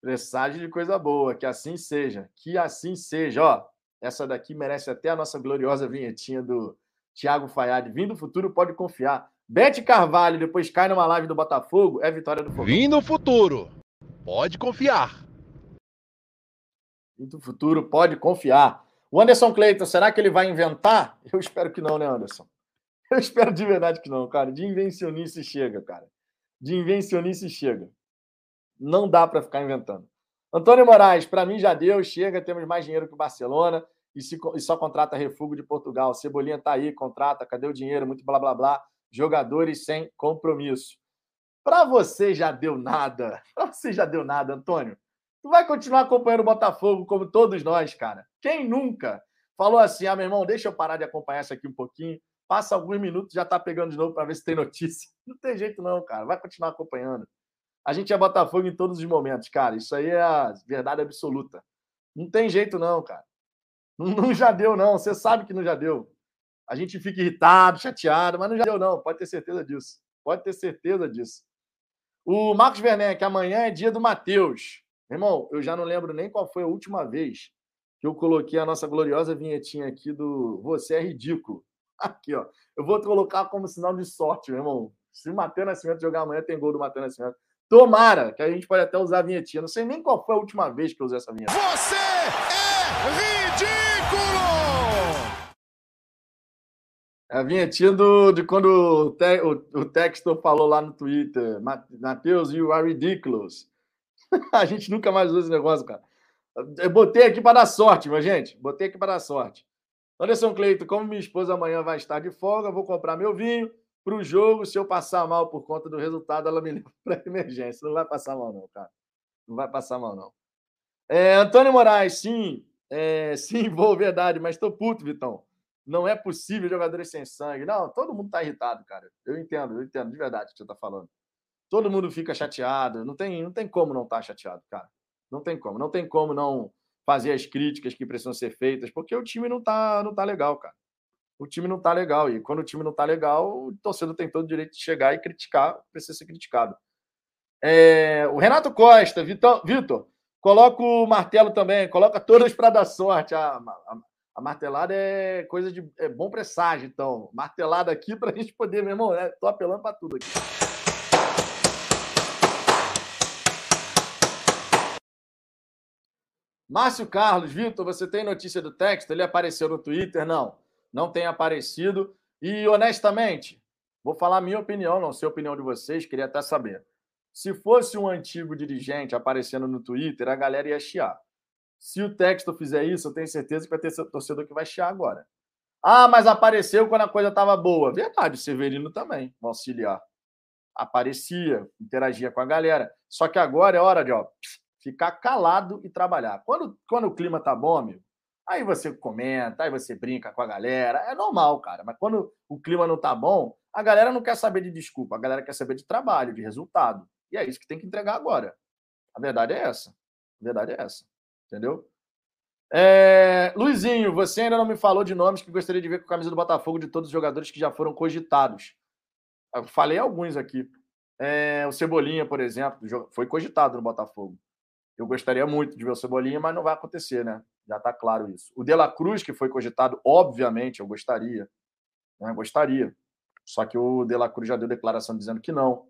Presságio de coisa boa, que assim seja, que assim seja. Ó, essa daqui merece até a nossa gloriosa vinhetinha do Thiago Fayad. Vindo do futuro, pode confiar. Bete Carvalho depois cai numa live do Botafogo, é vitória do Fogo. Vindo futuro, pode confiar. Vindo futuro, pode confiar. O Anderson Cleiton, será que ele vai inventar? Eu espero que não, né, Anderson? Eu espero de verdade que não, cara. De invencionice chega, cara. De invencionice chega. Não dá para ficar inventando. Antônio Moraes, para mim já deu, chega, temos mais dinheiro que o Barcelona e, se, e só contrata refúgio de Portugal. Cebolinha tá aí, contrata, cadê o dinheiro? Muito blá blá blá. Jogadores sem compromisso. Para você já deu nada. Para você já deu nada, Antônio. Tu vai continuar acompanhando o Botafogo como todos nós, cara. Quem nunca falou assim: ah, meu irmão, deixa eu parar de acompanhar isso aqui um pouquinho. Passa alguns minutos, já tá pegando de novo para ver se tem notícia. Não tem jeito, não, cara. Vai continuar acompanhando. A gente é Botafogo em todos os momentos, cara. Isso aí é a verdade absoluta. Não tem jeito, não, cara. Não, não já deu, não. Você sabe que não já deu. A gente fica irritado, chateado, mas não já deu, não. Pode ter certeza disso. Pode ter certeza disso. O Marcos Werneck, amanhã é dia do Matheus. Irmão, eu já não lembro nem qual foi a última vez que eu coloquei a nossa gloriosa vinhetinha aqui do Você é Ridículo. Aqui, ó. Eu vou colocar como sinal de sorte, meu irmão. Se o Matheus Nascimento jogar amanhã, tem gol do Matheus Nascimento. Tomara, que a gente pode até usar a vinhetinha. Não sei nem qual foi a última vez que eu usei essa vinheta. Você é ridículo! É a vinhetinha do, de quando o, te, o, o Textor falou lá no Twitter, Matheus, you are ridiculous. a gente nunca mais usa esse negócio, cara. Eu botei aqui para dar sorte, minha gente. Botei aqui para dar sorte. Anderson Cleito, como minha esposa amanhã vai estar de folga, vou comprar meu vinho para o jogo, se eu passar mal por conta do resultado, ela me leva para emergência. Não vai passar mal, não, cara. Não vai passar mal, não. É, Antônio Moraes, sim, é, sim, vou, verdade, mas estou puto, Vitão. Não é possível jogadores sem sangue. Não, todo mundo está irritado, cara. Eu entendo, eu entendo de verdade o que você está falando. Todo mundo fica chateado. Não tem, não tem como não estar tá chateado, cara. Não tem como. Não tem como não fazer as críticas que precisam ser feitas, porque o time não está não tá legal, cara o time não está legal. E quando o time não está legal, o torcedor tem todo o direito de chegar e criticar, precisa ser criticado. É, o Renato Costa, Vitor, coloca o martelo também, coloca todas para dar sorte. A, a, A martelada é coisa de é bom presságio, então. Martelada aqui para a gente poder, meu irmão, né? tô apelando para tudo aqui. Márcio Carlos, Vitor, você tem notícia do texto? Ele apareceu no Twitter? Não, não tem aparecido. E honestamente, vou falar a minha opinião, não sei a opinião de vocês, queria até saber. Se fosse um antigo dirigente aparecendo no Twitter, a galera ia chiar. Se o texto fizer isso, eu tenho certeza que vai ter torcedor que vai chiar agora. Ah, mas apareceu quando a coisa estava boa. Verdade, o Severino também, o auxiliar. Aparecia, interagia com a galera. Só que agora é hora de ó, ficar calado e trabalhar. Quando, quando o clima tá bom, amigo, aí você comenta, aí você brinca com a galera. É normal, cara. Mas quando o clima não tá bom, a galera não quer saber de desculpa, a galera quer saber de trabalho, de resultado. E é isso que tem que entregar agora. A verdade é essa. A verdade é essa. Entendeu? É... Luizinho, você ainda não me falou de nomes que gostaria de ver com a camisa do Botafogo de todos os jogadores que já foram cogitados. Eu falei alguns aqui. É... O Cebolinha, por exemplo, foi cogitado no Botafogo. Eu gostaria muito de ver o Cebolinha, mas não vai acontecer, né? Já está claro isso. O De La Cruz, que foi cogitado, obviamente, eu gostaria. Né? Gostaria. Só que o De La Cruz já deu declaração dizendo que não.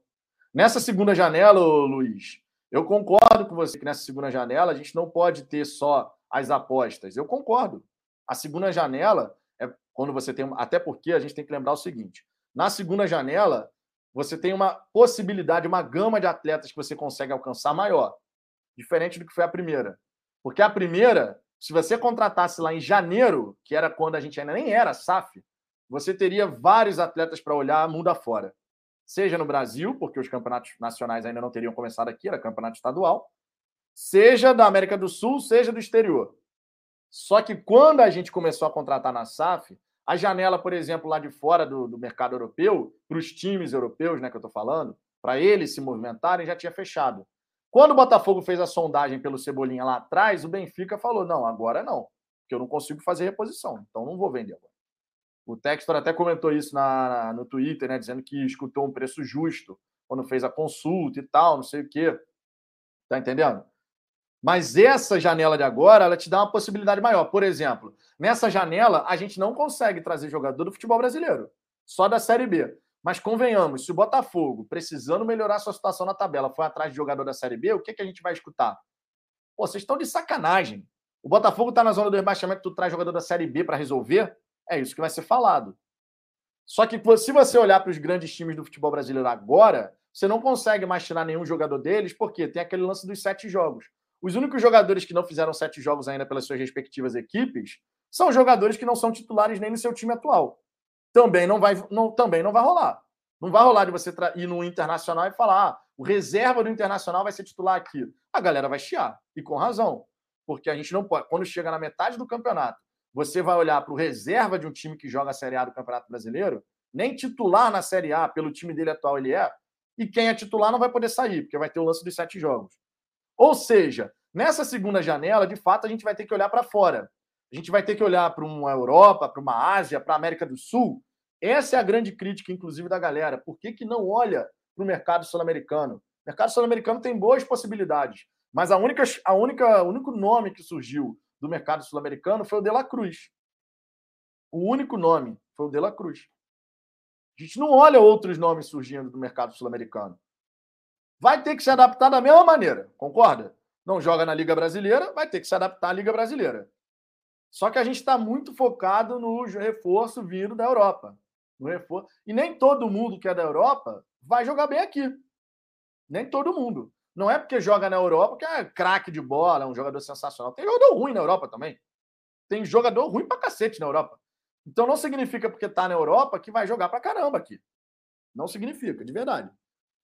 Nessa segunda janela, Luiz, eu concordo com você que nessa segunda janela a gente não pode ter só as apostas. Eu concordo. A segunda janela é quando você tem. Até porque a gente tem que lembrar o seguinte: na segunda janela, você tem uma possibilidade, uma gama de atletas que você consegue alcançar maior. Diferente do que foi a primeira. Porque a primeira, se você contratasse lá em janeiro, que era quando a gente ainda nem era SAF, você teria vários atletas para olhar mundo afora seja no Brasil, porque os campeonatos nacionais ainda não teriam começado aqui, era campeonato estadual, seja da América do Sul, seja do exterior. Só que quando a gente começou a contratar na SAF, a janela, por exemplo, lá de fora do, do mercado europeu, para os times europeus, né, que eu estou falando, para eles se movimentarem, já tinha fechado. Quando o Botafogo fez a sondagem pelo Cebolinha lá atrás, o Benfica falou: não, agora não, porque eu não consigo fazer reposição, então não vou vender agora. O Textor até comentou isso na, no Twitter, né? Dizendo que escutou um preço justo quando fez a consulta e tal, não sei o quê. Tá entendendo? Mas essa janela de agora, ela te dá uma possibilidade maior. Por exemplo, nessa janela, a gente não consegue trazer jogador do futebol brasileiro, só da Série B. Mas convenhamos, se o Botafogo, precisando melhorar sua situação na tabela, for atrás de jogador da Série B, o que, que a gente vai escutar? Pô, vocês estão de sacanagem. O Botafogo está na zona do rebaixamento, tu traz jogador da Série B para resolver? É isso que vai ser falado. Só que se você olhar para os grandes times do futebol brasileiro agora, você não consegue mais tirar nenhum jogador deles, porque tem aquele lance dos sete jogos. Os únicos jogadores que não fizeram sete jogos ainda pelas suas respectivas equipes são jogadores que não são titulares nem no seu time atual. Também não vai, não, também não vai rolar. Não vai rolar de você ir no Internacional e falar ah, o reserva do Internacional vai ser titular aqui. A galera vai chiar, e com razão. Porque a gente não pode. Quando chega na metade do campeonato você vai olhar para o reserva de um time que joga a Série A do Campeonato Brasileiro, nem titular na Série A, pelo time dele atual ele é, e quem é titular não vai poder sair, porque vai ter o lance dos sete jogos. Ou seja, nessa segunda janela, de fato, a gente vai ter que olhar para fora. A gente vai ter que olhar para uma Europa, para uma Ásia, para a América do Sul. Essa é a grande crítica, inclusive, da galera. Por que, que não olha para o mercado sul-americano? O mercado sul-americano tem boas possibilidades, mas a única, a única, o único nome que surgiu do mercado sul-americano foi o De La Cruz. O único nome foi o De La Cruz. A gente não olha outros nomes surgindo do mercado sul-americano. Vai ter que se adaptar da mesma maneira, concorda? Não joga na Liga Brasileira, vai ter que se adaptar à Liga Brasileira. Só que a gente está muito focado no reforço vindo da Europa. No reforço. E nem todo mundo que é da Europa vai jogar bem aqui. Nem todo mundo. Não é porque joga na Europa que é craque de bola, é um jogador sensacional. Tem jogador ruim na Europa também. Tem jogador ruim pra cacete na Europa. Então não significa porque tá na Europa que vai jogar pra caramba aqui. Não significa, de verdade.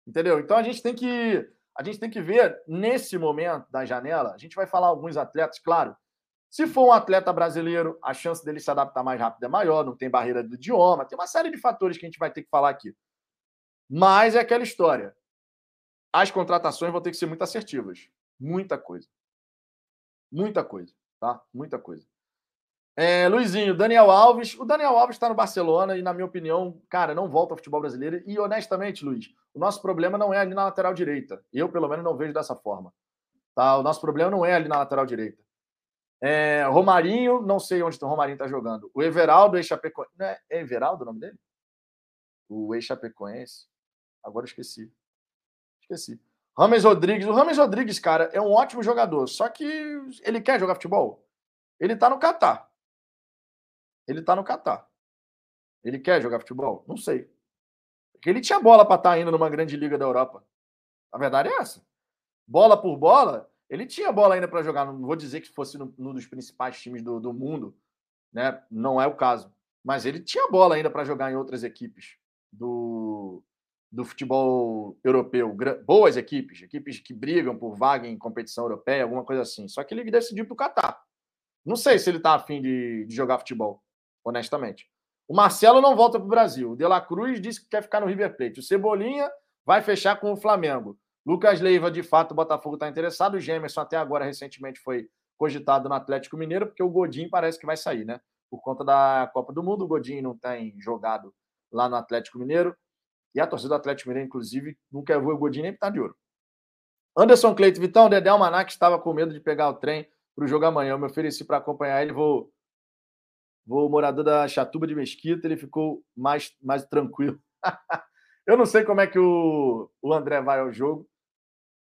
Entendeu? Então a gente tem que a gente tem que ver nesse momento da janela, a gente vai falar alguns atletas, claro. Se for um atleta brasileiro, a chance dele se adaptar mais rápido é maior, não tem barreira do idioma, tem uma série de fatores que a gente vai ter que falar aqui. Mas é aquela história as contratações vão ter que ser muito assertivas. Muita coisa. Muita coisa, tá? Muita coisa. É, Luizinho, Daniel Alves. O Daniel Alves está no Barcelona e, na minha opinião, cara, não volta ao futebol brasileiro. E, honestamente, Luiz, o nosso problema não é ali na lateral direita. Eu, pelo menos, não vejo dessa forma. Tá? O nosso problema não é ali na lateral direita. É, Romarinho, não sei onde o Romarinho está jogando. O Everaldo, ex-Chapecoense. Não é, é Everaldo o nome dele? O ex-Chapecoense. Agora esqueci. Esqueci. Rames Rodrigues. O Rames Rodrigues, cara, é um ótimo jogador. Só que ele quer jogar futebol. Ele tá no Catar. Ele tá no Catar. Ele quer jogar futebol? Não sei. Porque ele tinha bola para estar tá indo numa grande liga da Europa. A verdade é essa. Bola por bola, ele tinha bola ainda para jogar. Não vou dizer que fosse num dos principais times do, do mundo, né? Não é o caso. Mas ele tinha bola ainda para jogar em outras equipes do, do futebol europeu. Boas equipes, equipes que brigam por vaga em competição europeia, alguma coisa assim. Só que ele decidiu para o Catar. Não sei se ele está afim de, de jogar futebol, honestamente. O Marcelo não volta para o Brasil. O De La Cruz disse que quer ficar no River Plate. O Cebolinha vai fechar com o Flamengo. Lucas Leiva, de fato, o Botafogo está interessado. O Gemerson, até agora, recentemente, foi cogitado no Atlético Mineiro, porque o Godinho parece que vai sair, né? Por conta da Copa do Mundo, o Godinho não tem jogado lá no Atlético Mineiro. E a torcida do Atlético Mineiro, inclusive, não quer o Godinho nem pintar de ouro. Anderson Cleito, Vitão, Dedé Almanac estava com medo de pegar o trem para o jogo amanhã. Eu me ofereci para acompanhar ele, vou, vou morador da Chatuba de Mesquita, ele ficou mais, mais tranquilo. eu não sei como é que o, o André vai ao jogo,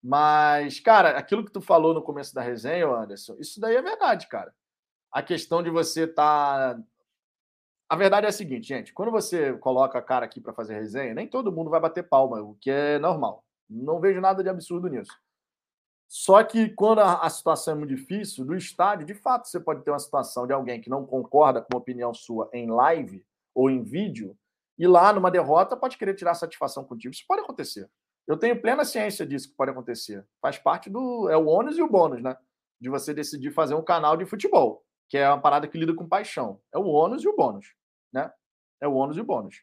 mas, cara, aquilo que tu falou no começo da resenha, Anderson, isso daí é verdade, cara. A questão de você estar. Tá... A verdade é a seguinte, gente: quando você coloca a cara aqui para fazer resenha, nem todo mundo vai bater palma, o que é normal. Não vejo nada de absurdo nisso. Só que quando a, a, situação é muito difícil, no estádio, de fato, você pode ter uma situação de alguém que não concorda com a opinião sua em live ou em vídeo, e lá numa derrota pode querer tirar satisfação contigo. Isso pode acontecer. Eu tenho plena ciência disso que pode acontecer. Faz parte do. É o ônus e o bônus, né? De você decidir fazer um canal de futebol, que é uma parada que lida com paixão. É o ônus e o bônus, né? É o ônus e o bônus.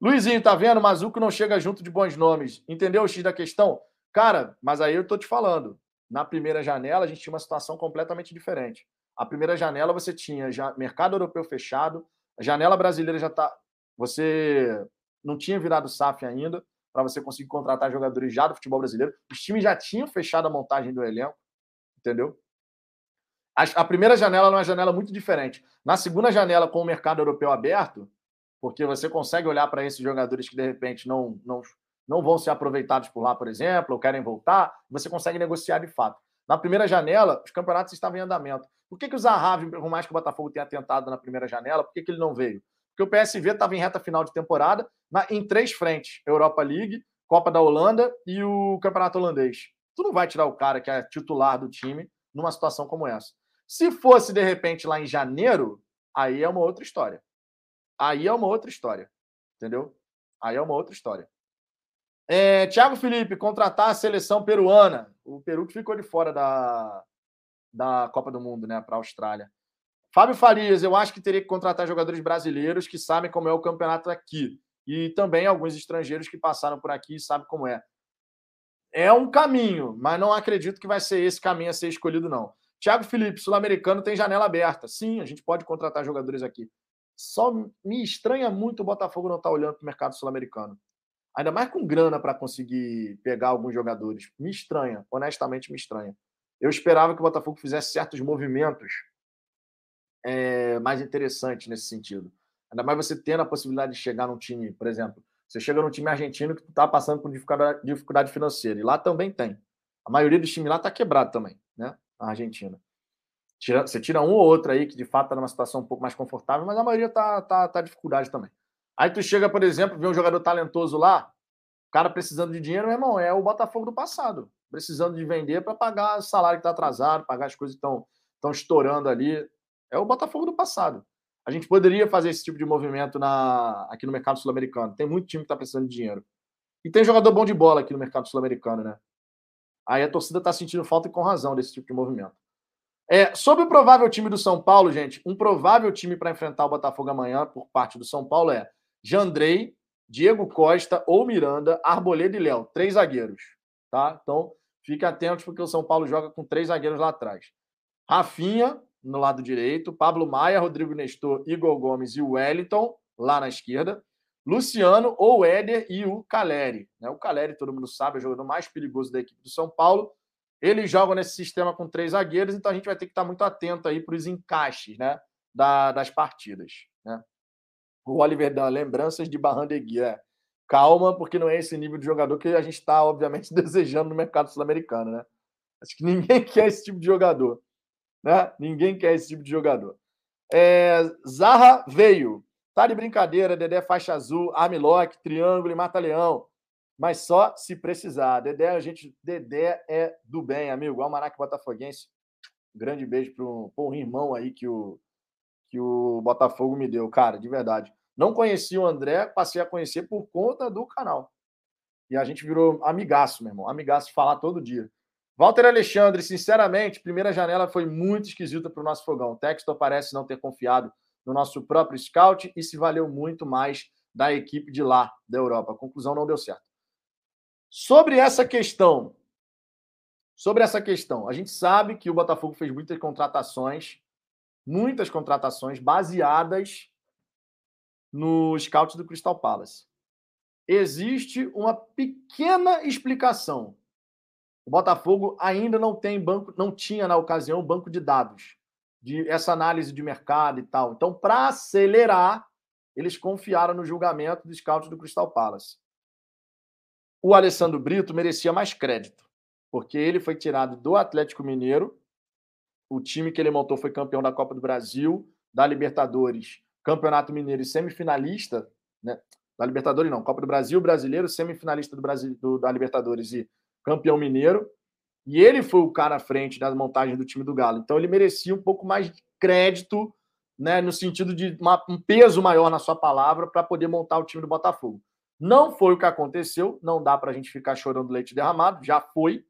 Luizinho, tá vendo? Mazuco não chega junto de bons nomes. Entendeu o X da questão? Cara, mas aí eu tô te falando. Na primeira janela, a gente tinha uma situação completamente diferente. A primeira janela você tinha já mercado europeu fechado, a janela brasileira já tá. Você não tinha virado SAF ainda para você conseguir contratar jogadores já do futebol brasileiro. Os times já tinham fechado a montagem do elenco, entendeu? A, a primeira janela é uma janela muito diferente. Na segunda janela, com o mercado europeu aberto, porque você consegue olhar para esses jogadores que de repente não, não não vão ser aproveitados por lá, por exemplo, ou querem voltar, você consegue negociar de fato. Na primeira janela, os campeonatos estavam em andamento. Por que, que o Zahavi, por mais que o Botafogo tenha tentado na primeira janela, por que, que ele não veio? Porque o PSV estava em reta final de temporada na, em três frentes: Europa League, Copa da Holanda e o Campeonato Holandês. Tu não vai tirar o cara que é titular do time numa situação como essa. Se fosse, de repente, lá em janeiro, aí é uma outra história. Aí é uma outra história. Entendeu? Aí é uma outra história. É, Thiago Felipe, contratar a seleção peruana. O Peru que ficou de fora da, da Copa do Mundo, né, para a Austrália. Fábio Farias, eu acho que teria que contratar jogadores brasileiros que sabem como é o campeonato aqui. E também alguns estrangeiros que passaram por aqui e sabem como é. É um caminho, mas não acredito que vai ser esse caminho a ser escolhido, não. Thiago Felipe, sul-americano, tem janela aberta. Sim, a gente pode contratar jogadores aqui. Só me estranha muito o Botafogo não estar tá olhando para o mercado sul-americano ainda mais com grana para conseguir pegar alguns jogadores. Me estranha, honestamente me estranha. Eu esperava que o Botafogo fizesse certos movimentos é, mais interessantes nesse sentido. Ainda mais você tendo a possibilidade de chegar num time, por exemplo, você chega num time argentino que está passando por dificuldade, financeira, e lá também tem. A maioria dos times lá está quebrado também, né? A Argentina. Tira, você tira um ou outro aí que de fato está numa situação um pouco mais confortável, mas a maioria está tá, tá dificuldade também. Aí tu chega, por exemplo, vê um jogador talentoso lá, o cara precisando de dinheiro, meu irmão, é o Botafogo do passado. Precisando de vender para pagar o salário que está atrasado, pagar as coisas que estão estourando ali. É o Botafogo do passado. A gente poderia fazer esse tipo de movimento na, aqui no mercado sul-americano. Tem muito time que está precisando de dinheiro. E tem jogador bom de bola aqui no mercado sul-americano, né? Aí a torcida está sentindo falta e com razão desse tipo de movimento. É, sobre o provável time do São Paulo, gente, um provável time para enfrentar o Botafogo amanhã por parte do São Paulo é Jandrei, Diego Costa ou Miranda, Arboleda e Léo. Três zagueiros, tá? Então, fique atento porque o São Paulo joga com três zagueiros lá atrás. Rafinha, no lado direito, Pablo Maia, Rodrigo Nestor, Igor Gomes e Wellington, lá na esquerda. Luciano ou Éder e o Caleri. Né? O Caleri, todo mundo sabe, é o jogador mais perigoso da equipe do São Paulo. Eles jogam nesse sistema com três zagueiros, então a gente vai ter que estar muito atento aí para os encaixes né, da, das partidas. Né? O Oliver Dan, lembranças de Barrandegui. É. Calma, porque não é esse nível de jogador que a gente está, obviamente, desejando no mercado sul-americano. Né? Acho que ninguém quer esse tipo de jogador. Né? Ninguém quer esse tipo de jogador. É, Zarra veio. Tá de brincadeira, Dedé faixa azul, Armlock, triângulo e mata-leão. Mas só se precisar. Dedé, a gente, Dedé é do bem, amigo. Almanac Botafoguense. grande beijo para um irmão aí que o, que o Botafogo me deu, cara, de verdade. Não conhecia o André, passei a conhecer por conta do canal. E a gente virou amigaço, meu irmão. Amigaço falar todo dia. Walter Alexandre, sinceramente, primeira janela foi muito esquisita para o nosso fogão. O Textor parece não ter confiado no nosso próprio scout e se valeu muito mais da equipe de lá, da Europa. A conclusão não deu certo. Sobre essa questão, sobre essa questão, a gente sabe que o Botafogo fez muitas contratações, muitas contratações baseadas no scout do Crystal Palace. Existe uma pequena explicação o Botafogo ainda não tem banco, não tinha na ocasião banco de dados de essa análise de mercado e tal. Então, para acelerar, eles confiaram no julgamento do scout do Crystal Palace. O Alessandro Brito merecia mais crédito, porque ele foi tirado do Atlético Mineiro. O time que ele montou foi campeão da Copa do Brasil, da Libertadores, Campeonato Mineiro e semifinalista, né? Da Libertadores não, Copa do Brasil, brasileiro, semifinalista do Brasil, do, da Libertadores e campeão mineiro, e ele foi o cara à frente das montagens do time do Galo. Então ele merecia um pouco mais de crédito, né, no sentido de uma, um peso maior na sua palavra para poder montar o time do Botafogo. Não foi o que aconteceu, não dá para a gente ficar chorando leite derramado, já foi.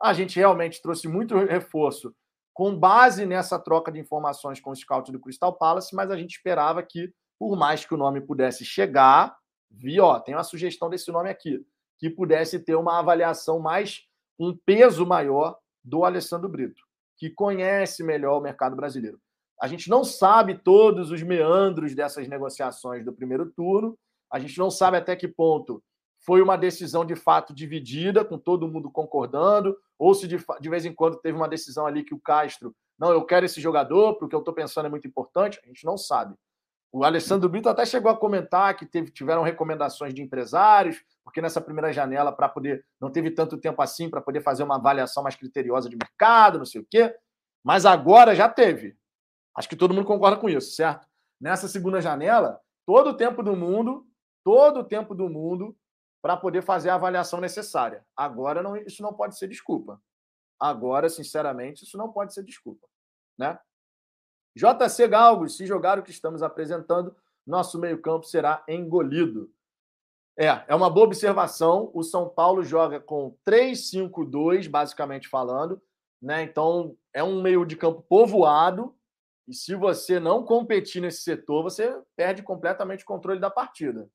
A gente realmente trouxe muito reforço com base nessa troca de informações com o scout do Crystal Palace, mas a gente esperava que, por mais que o nome pudesse chegar, vi, ó, tem uma sugestão desse nome aqui que pudesse ter uma avaliação mais, um peso maior do Alessandro Brito, que conhece melhor o mercado brasileiro. A gente não sabe todos os meandros dessas negociações do primeiro turno, a gente não sabe até que ponto foi uma decisão de fato dividida, com todo mundo concordando, ou se de, de vez em quando teve uma decisão ali que o Castro, não, eu quero esse jogador, porque eu estou pensando é muito importante, a gente não sabe. O Alessandro Brito até chegou a comentar que teve, tiveram recomendações de empresários, porque nessa primeira janela, para poder. Não teve tanto tempo assim para poder fazer uma avaliação mais criteriosa de mercado, não sei o quê. Mas agora já teve. Acho que todo mundo concorda com isso, certo? Nessa segunda janela, todo o tempo do mundo, todo o tempo do mundo para poder fazer a avaliação necessária. Agora não, isso não pode ser desculpa. Agora, sinceramente, isso não pode ser desculpa, né? JC Galgos, se jogar o que estamos apresentando, nosso meio-campo será engolido. É, é uma boa observação. O São Paulo joga com 3-5-2, basicamente falando, né? Então, é um meio de campo povoado. E se você não competir nesse setor, você perde completamente o controle da partida.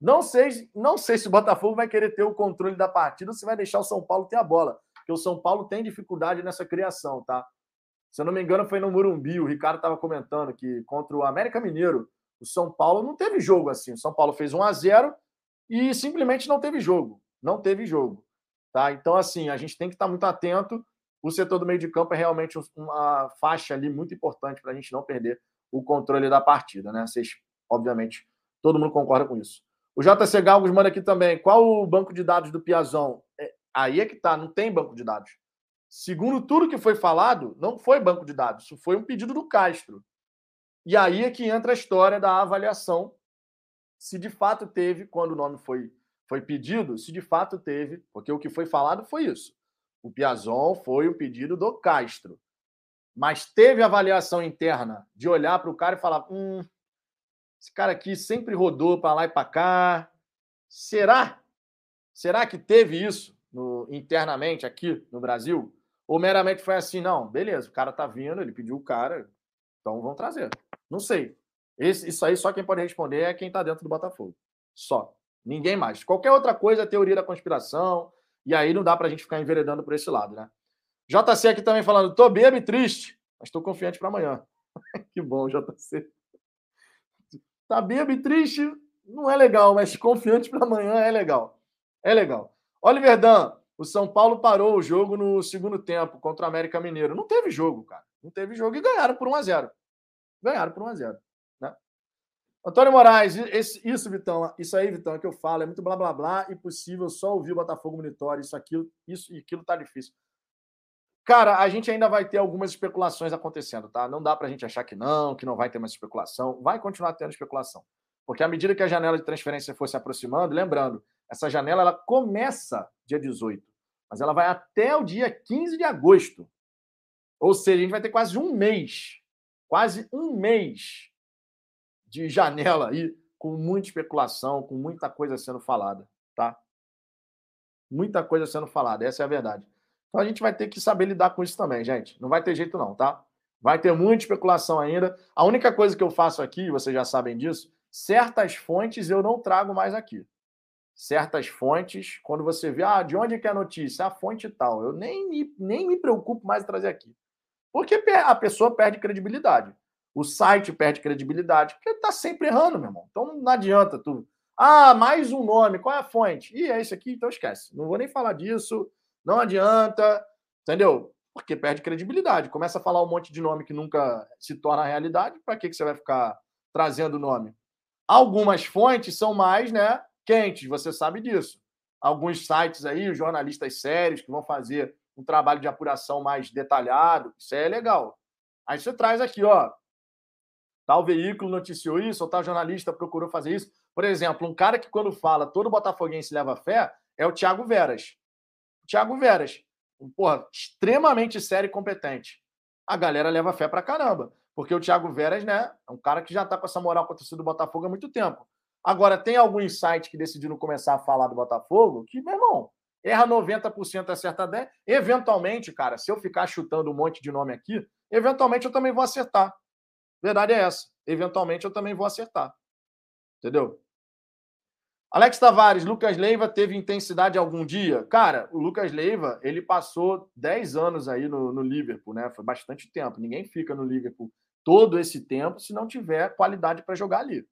Não sei, não sei se o Botafogo vai querer ter o controle da partida ou se vai deixar o São Paulo ter a bola, porque o São Paulo tem dificuldade nessa criação, tá? Se eu não me engano, foi no Murumbi. O Ricardo estava comentando que contra o América Mineiro, o São Paulo não teve jogo assim. O São Paulo fez 1 a 0 e simplesmente não teve jogo. Não teve jogo. Tá? Então, assim, a gente tem que estar muito atento. O setor do meio de campo é realmente uma faixa ali muito importante para a gente não perder o controle da partida, né? Vocês, obviamente, todo mundo concorda com isso. O JC Galgos manda aqui também. Qual o banco de dados do Piazão? É, aí é que tá, não tem banco de dados. Segundo tudo que foi falado, não foi banco de dados, isso foi um pedido do Castro. E aí é que entra a história da avaliação, se de fato teve, quando o nome foi, foi pedido, se de fato teve, porque o que foi falado foi isso. O Piazon foi o pedido do Castro. Mas teve avaliação interna de olhar para o cara e falar: hum, esse cara aqui sempre rodou para lá e para cá. Será? Será que teve isso no, internamente aqui no Brasil? Ou meramente foi assim, não, beleza, o cara tá vindo, ele pediu o cara, então vão trazer. Não sei. Esse, isso aí só quem pode responder é quem tá dentro do Botafogo. Só. Ninguém mais. Qualquer outra coisa é teoria da conspiração, e aí não dá pra gente ficar enveredando por esse lado, né? JC aqui também falando, tô bêbado e triste, mas tô confiante para amanhã. que bom, JC. Tá bêbado e triste, não é legal, mas confiante para amanhã é legal. É legal. Oliver Dan, O São Paulo parou o jogo no segundo tempo contra o América Mineiro. Não teve jogo, cara. Não teve jogo e ganharam por 1 a 0 Ganharam por 1 a 0 né? Antônio Moraes, esse, isso, Vitão, isso aí, Vitão, é que eu falo, é muito blá blá blá, impossível só ouvir o Botafogo monitor, isso, aquilo, isso e aquilo tá difícil. Cara, a gente ainda vai ter algumas especulações acontecendo, tá? Não dá pra gente achar que não, que não vai ter mais especulação. Vai continuar tendo especulação. Porque à medida que a janela de transferência for se aproximando, lembrando, essa janela ela começa dia 18, mas ela vai até o dia 15 de agosto. Ou seja, a gente vai ter quase um mês, quase um mês de janela aí, com muita especulação, com muita coisa sendo falada, tá? Muita coisa sendo falada, essa é a verdade. Então a gente vai ter que saber lidar com isso também, gente. Não vai ter jeito, não, tá? Vai ter muita especulação ainda. A única coisa que eu faço aqui, vocês já sabem disso, certas fontes eu não trago mais aqui certas fontes, quando você vê, ah, de onde é que é a notícia? A fonte tal. Eu nem me, nem me preocupo mais em trazer aqui. Porque a pessoa perde credibilidade. O site perde credibilidade, porque está sempre errando, meu irmão. Então não adianta tu. Ah, mais um nome, qual é a fonte? E é isso aqui, então esquece. Não vou nem falar disso, não adianta, entendeu? Porque perde credibilidade. Começa a falar um monte de nome que nunca se torna realidade, para que, que você vai ficar trazendo nome? Algumas fontes são mais, né? Quentes, você sabe disso. Alguns sites aí, jornalistas sérios que vão fazer um trabalho de apuração mais detalhado, isso é legal. Aí você traz aqui, ó, tal veículo noticiou isso, ou tal jornalista procurou fazer isso. Por exemplo, um cara que quando fala todo botafoguense leva fé é o Thiago Veras. O Thiago Veras, um, porra, extremamente sério e competente. A galera leva fé pra caramba, porque o Thiago Veras, né, é um cara que já tá com essa moral com a torcida do Botafogo há muito tempo. Agora, tem algum site que decidiram começar a falar do Botafogo que, meu irmão, erra 90%, acerta 10%. Eventualmente, cara, se eu ficar chutando um monte de nome aqui, eventualmente eu também vou acertar. Verdade é essa. Eventualmente eu também vou acertar. Entendeu? Alex Tavares, Lucas Leiva teve intensidade algum dia? Cara, o Lucas Leiva, ele passou 10 anos aí no, no Liverpool, né? Foi bastante tempo. Ninguém fica no Liverpool todo esse tempo se não tiver qualidade para jogar ali.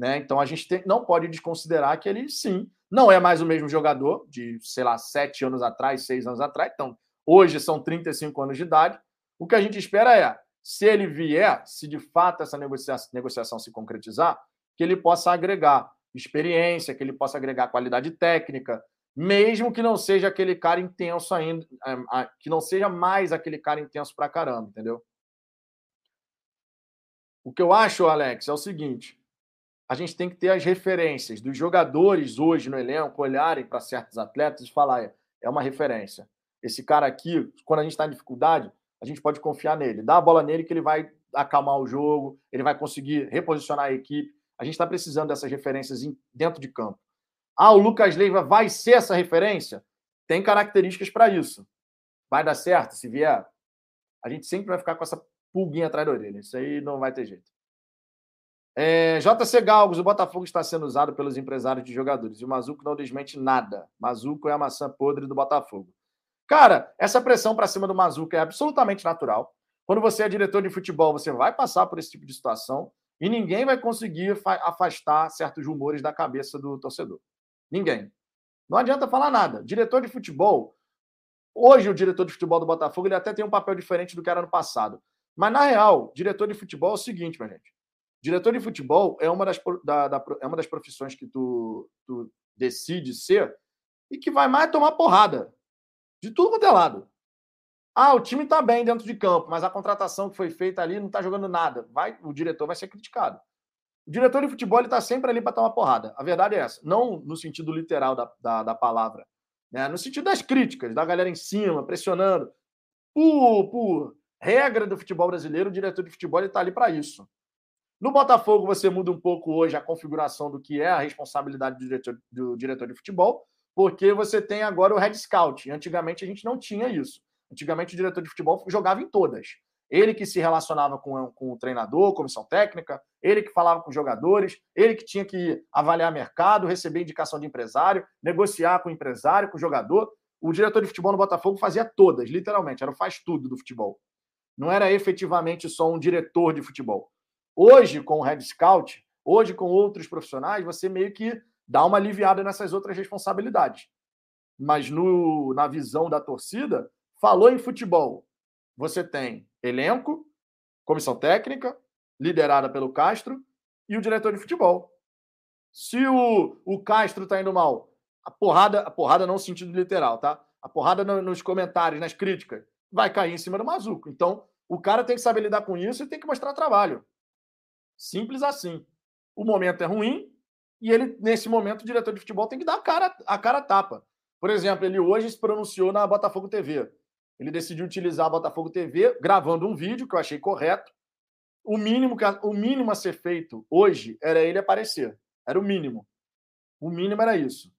Né? Então a gente tem, não pode desconsiderar que ele, sim, não é mais o mesmo jogador de, sei lá, sete anos atrás, seis anos atrás. Então, hoje são 35 anos de idade. O que a gente espera é, se ele vier, se de fato essa negociação, se concretizar, que ele possa agregar experiência, que ele possa agregar qualidade técnica, mesmo que não seja aquele cara intenso ainda, é, que não seja mais aquele cara intenso pra caramba, entendeu? O que eu acho, Alex, é o seguinte: a gente tem que ter as referências dos jogadores hoje no elenco olharem para certos atletas e falar: é uma referência. Esse cara aqui, quando a gente está em dificuldade, a gente pode confiar nele. Dá a bola nele que ele vai acalmar o jogo, ele vai conseguir reposicionar a equipe. A gente está precisando dessas referências dentro de campo. Ah, o Lucas Leiva vai ser essa referência? Tem características para isso. Vai dar certo se vier? A gente sempre vai ficar com essa pulguinha atrás da orelha. Isso aí não vai ter jeito. É, JC Galgos, o Botafogo está sendo usado pelos empresários de jogadores e o Mazuco não desmente nada. Mazuco é a maçã podre do Botafogo. Cara, essa pressão para cima do Mazuco é absolutamente natural. Quando você é diretor de futebol, você vai passar por esse tipo de situação e ninguém vai conseguir afastar certos rumores da cabeça do torcedor. Ninguém. Não adianta falar nada. Diretor de futebol, hoje o diretor de futebol do Botafogo ele até tem um papel diferente do que era no passado. Mas na real, diretor de futebol é o seguinte, minha gente. Diretor de futebol é uma das, da, da, é uma das profissões que tu, tu decide ser e que vai mais tomar porrada de tudo quanto é lado. Ah, o time está bem dentro de campo, mas a contratação que foi feita ali não está jogando nada. Vai, o diretor vai ser criticado. O diretor de futebol está sempre ali para tomar porrada. A verdade é essa. Não no sentido literal da, da, da palavra. Né? No sentido das críticas, da galera em cima, pressionando. Por, por regra do futebol brasileiro, o diretor de futebol está ali para isso. No Botafogo, você muda um pouco hoje a configuração do que é a responsabilidade do diretor, do diretor de futebol, porque você tem agora o head scout. Antigamente a gente não tinha isso. Antigamente o diretor de futebol jogava em todas. Ele que se relacionava com, com o treinador, comissão técnica, ele que falava com os jogadores, ele que tinha que avaliar mercado, receber indicação de empresário, negociar com o empresário, com o jogador. O diretor de futebol no Botafogo fazia todas, literalmente, era o faz tudo do futebol. Não era efetivamente só um diretor de futebol. Hoje, com o Red Scout, hoje com outros profissionais, você meio que dá uma aliviada nessas outras responsabilidades. mas no, na visão da torcida, falou em futebol. Você tem elenco, comissão técnica, liderada pelo Castro, e o diretor de futebol. Se o, o Castro está indo mal, a porrada, a porrada não no sentido literal, tá? A porrada no, nos comentários, nas críticas, vai cair em cima do Mazuco. Então, o cara tem que saber lidar com isso e tem que mostrar trabalho. Simples assim. O momento é ruim e ele, nesse momento, o diretor de futebol tem que dar a cara a cara tapa. Por exemplo, ele hoje se pronunciou na Botafogo TV. Ele decidiu utilizar a Botafogo TV gravando um vídeo que eu achei correto. O mínimo, o mínimo a ser feito hoje era ele aparecer. Era o mínimo. O mínimo era isso.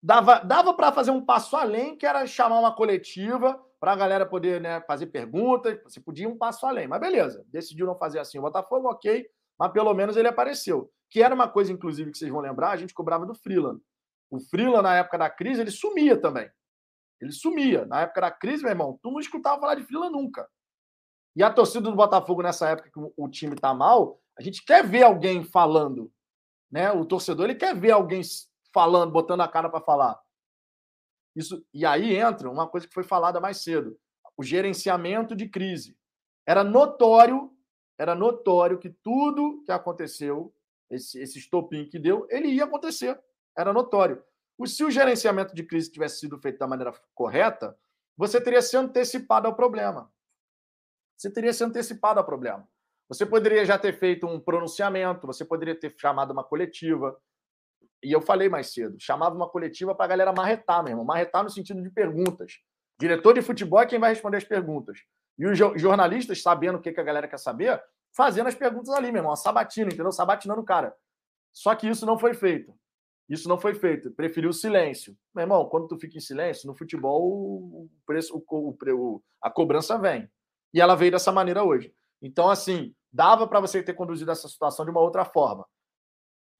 Dava, dava para fazer um passo além, que era chamar uma coletiva para a galera poder né, fazer perguntas. Você podia ir um passo além, mas beleza. Decidiu não fazer assim o Botafogo, ok. Mas pelo menos ele apareceu. Que era uma coisa, inclusive, que vocês vão lembrar, a gente cobrava do Freeland. O Freeland, na época da crise, ele sumia também. Ele sumia. Na época da crise, meu irmão, tu não escutava falar de Freeland nunca. E a torcida do Botafogo, nessa época que o time tá mal, a gente quer ver alguém falando. Né? O torcedor ele quer ver alguém falando, botando a cara para falar. Isso, e aí entra uma coisa que foi falada mais cedo: o gerenciamento de crise. Era notório, era notório que tudo que aconteceu, esse, esse estopim que deu, ele ia acontecer. Era notório. Se o gerenciamento de crise tivesse sido feito da maneira correta, você teria se antecipado ao problema. Você teria se antecipado ao problema. Você poderia já ter feito um pronunciamento, você poderia ter chamado uma coletiva. E eu falei mais cedo, chamava uma coletiva para a galera marretar, meu irmão. Marretar no sentido de perguntas. Diretor de futebol é quem vai responder as perguntas. E os jornalistas, sabendo o que a galera quer saber, fazendo as perguntas ali, meu irmão. A sabatina, entendeu? Sabatinando o cara. Só que isso não foi feito. Isso não foi feito. Preferiu o silêncio. Meu irmão, quando tu fica em silêncio, no futebol o preço, o, o, a cobrança vem. E ela veio dessa maneira hoje. Então, assim, dava para você ter conduzido essa situação de uma outra forma.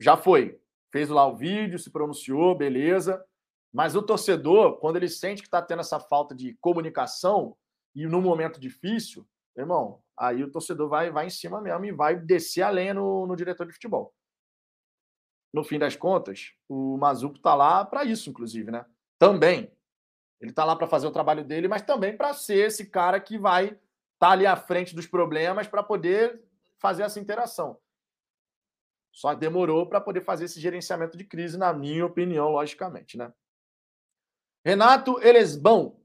Já foi. Fez lá o vídeo, se pronunciou, beleza. Mas o torcedor, quando ele sente que está tendo essa falta de comunicação e num momento difícil, irmão, aí o torcedor vai, vai em cima mesmo e vai descer a lenha no, no diretor de futebol. No fim das contas, o Mazuco está lá para isso, inclusive, né? Também. Ele está lá para fazer o trabalho dele, mas também para ser esse cara que vai está ali à frente dos problemas para poder fazer essa interação. Só demorou para poder fazer esse gerenciamento de crise, na minha opinião, logicamente, né? Renato Elesbão.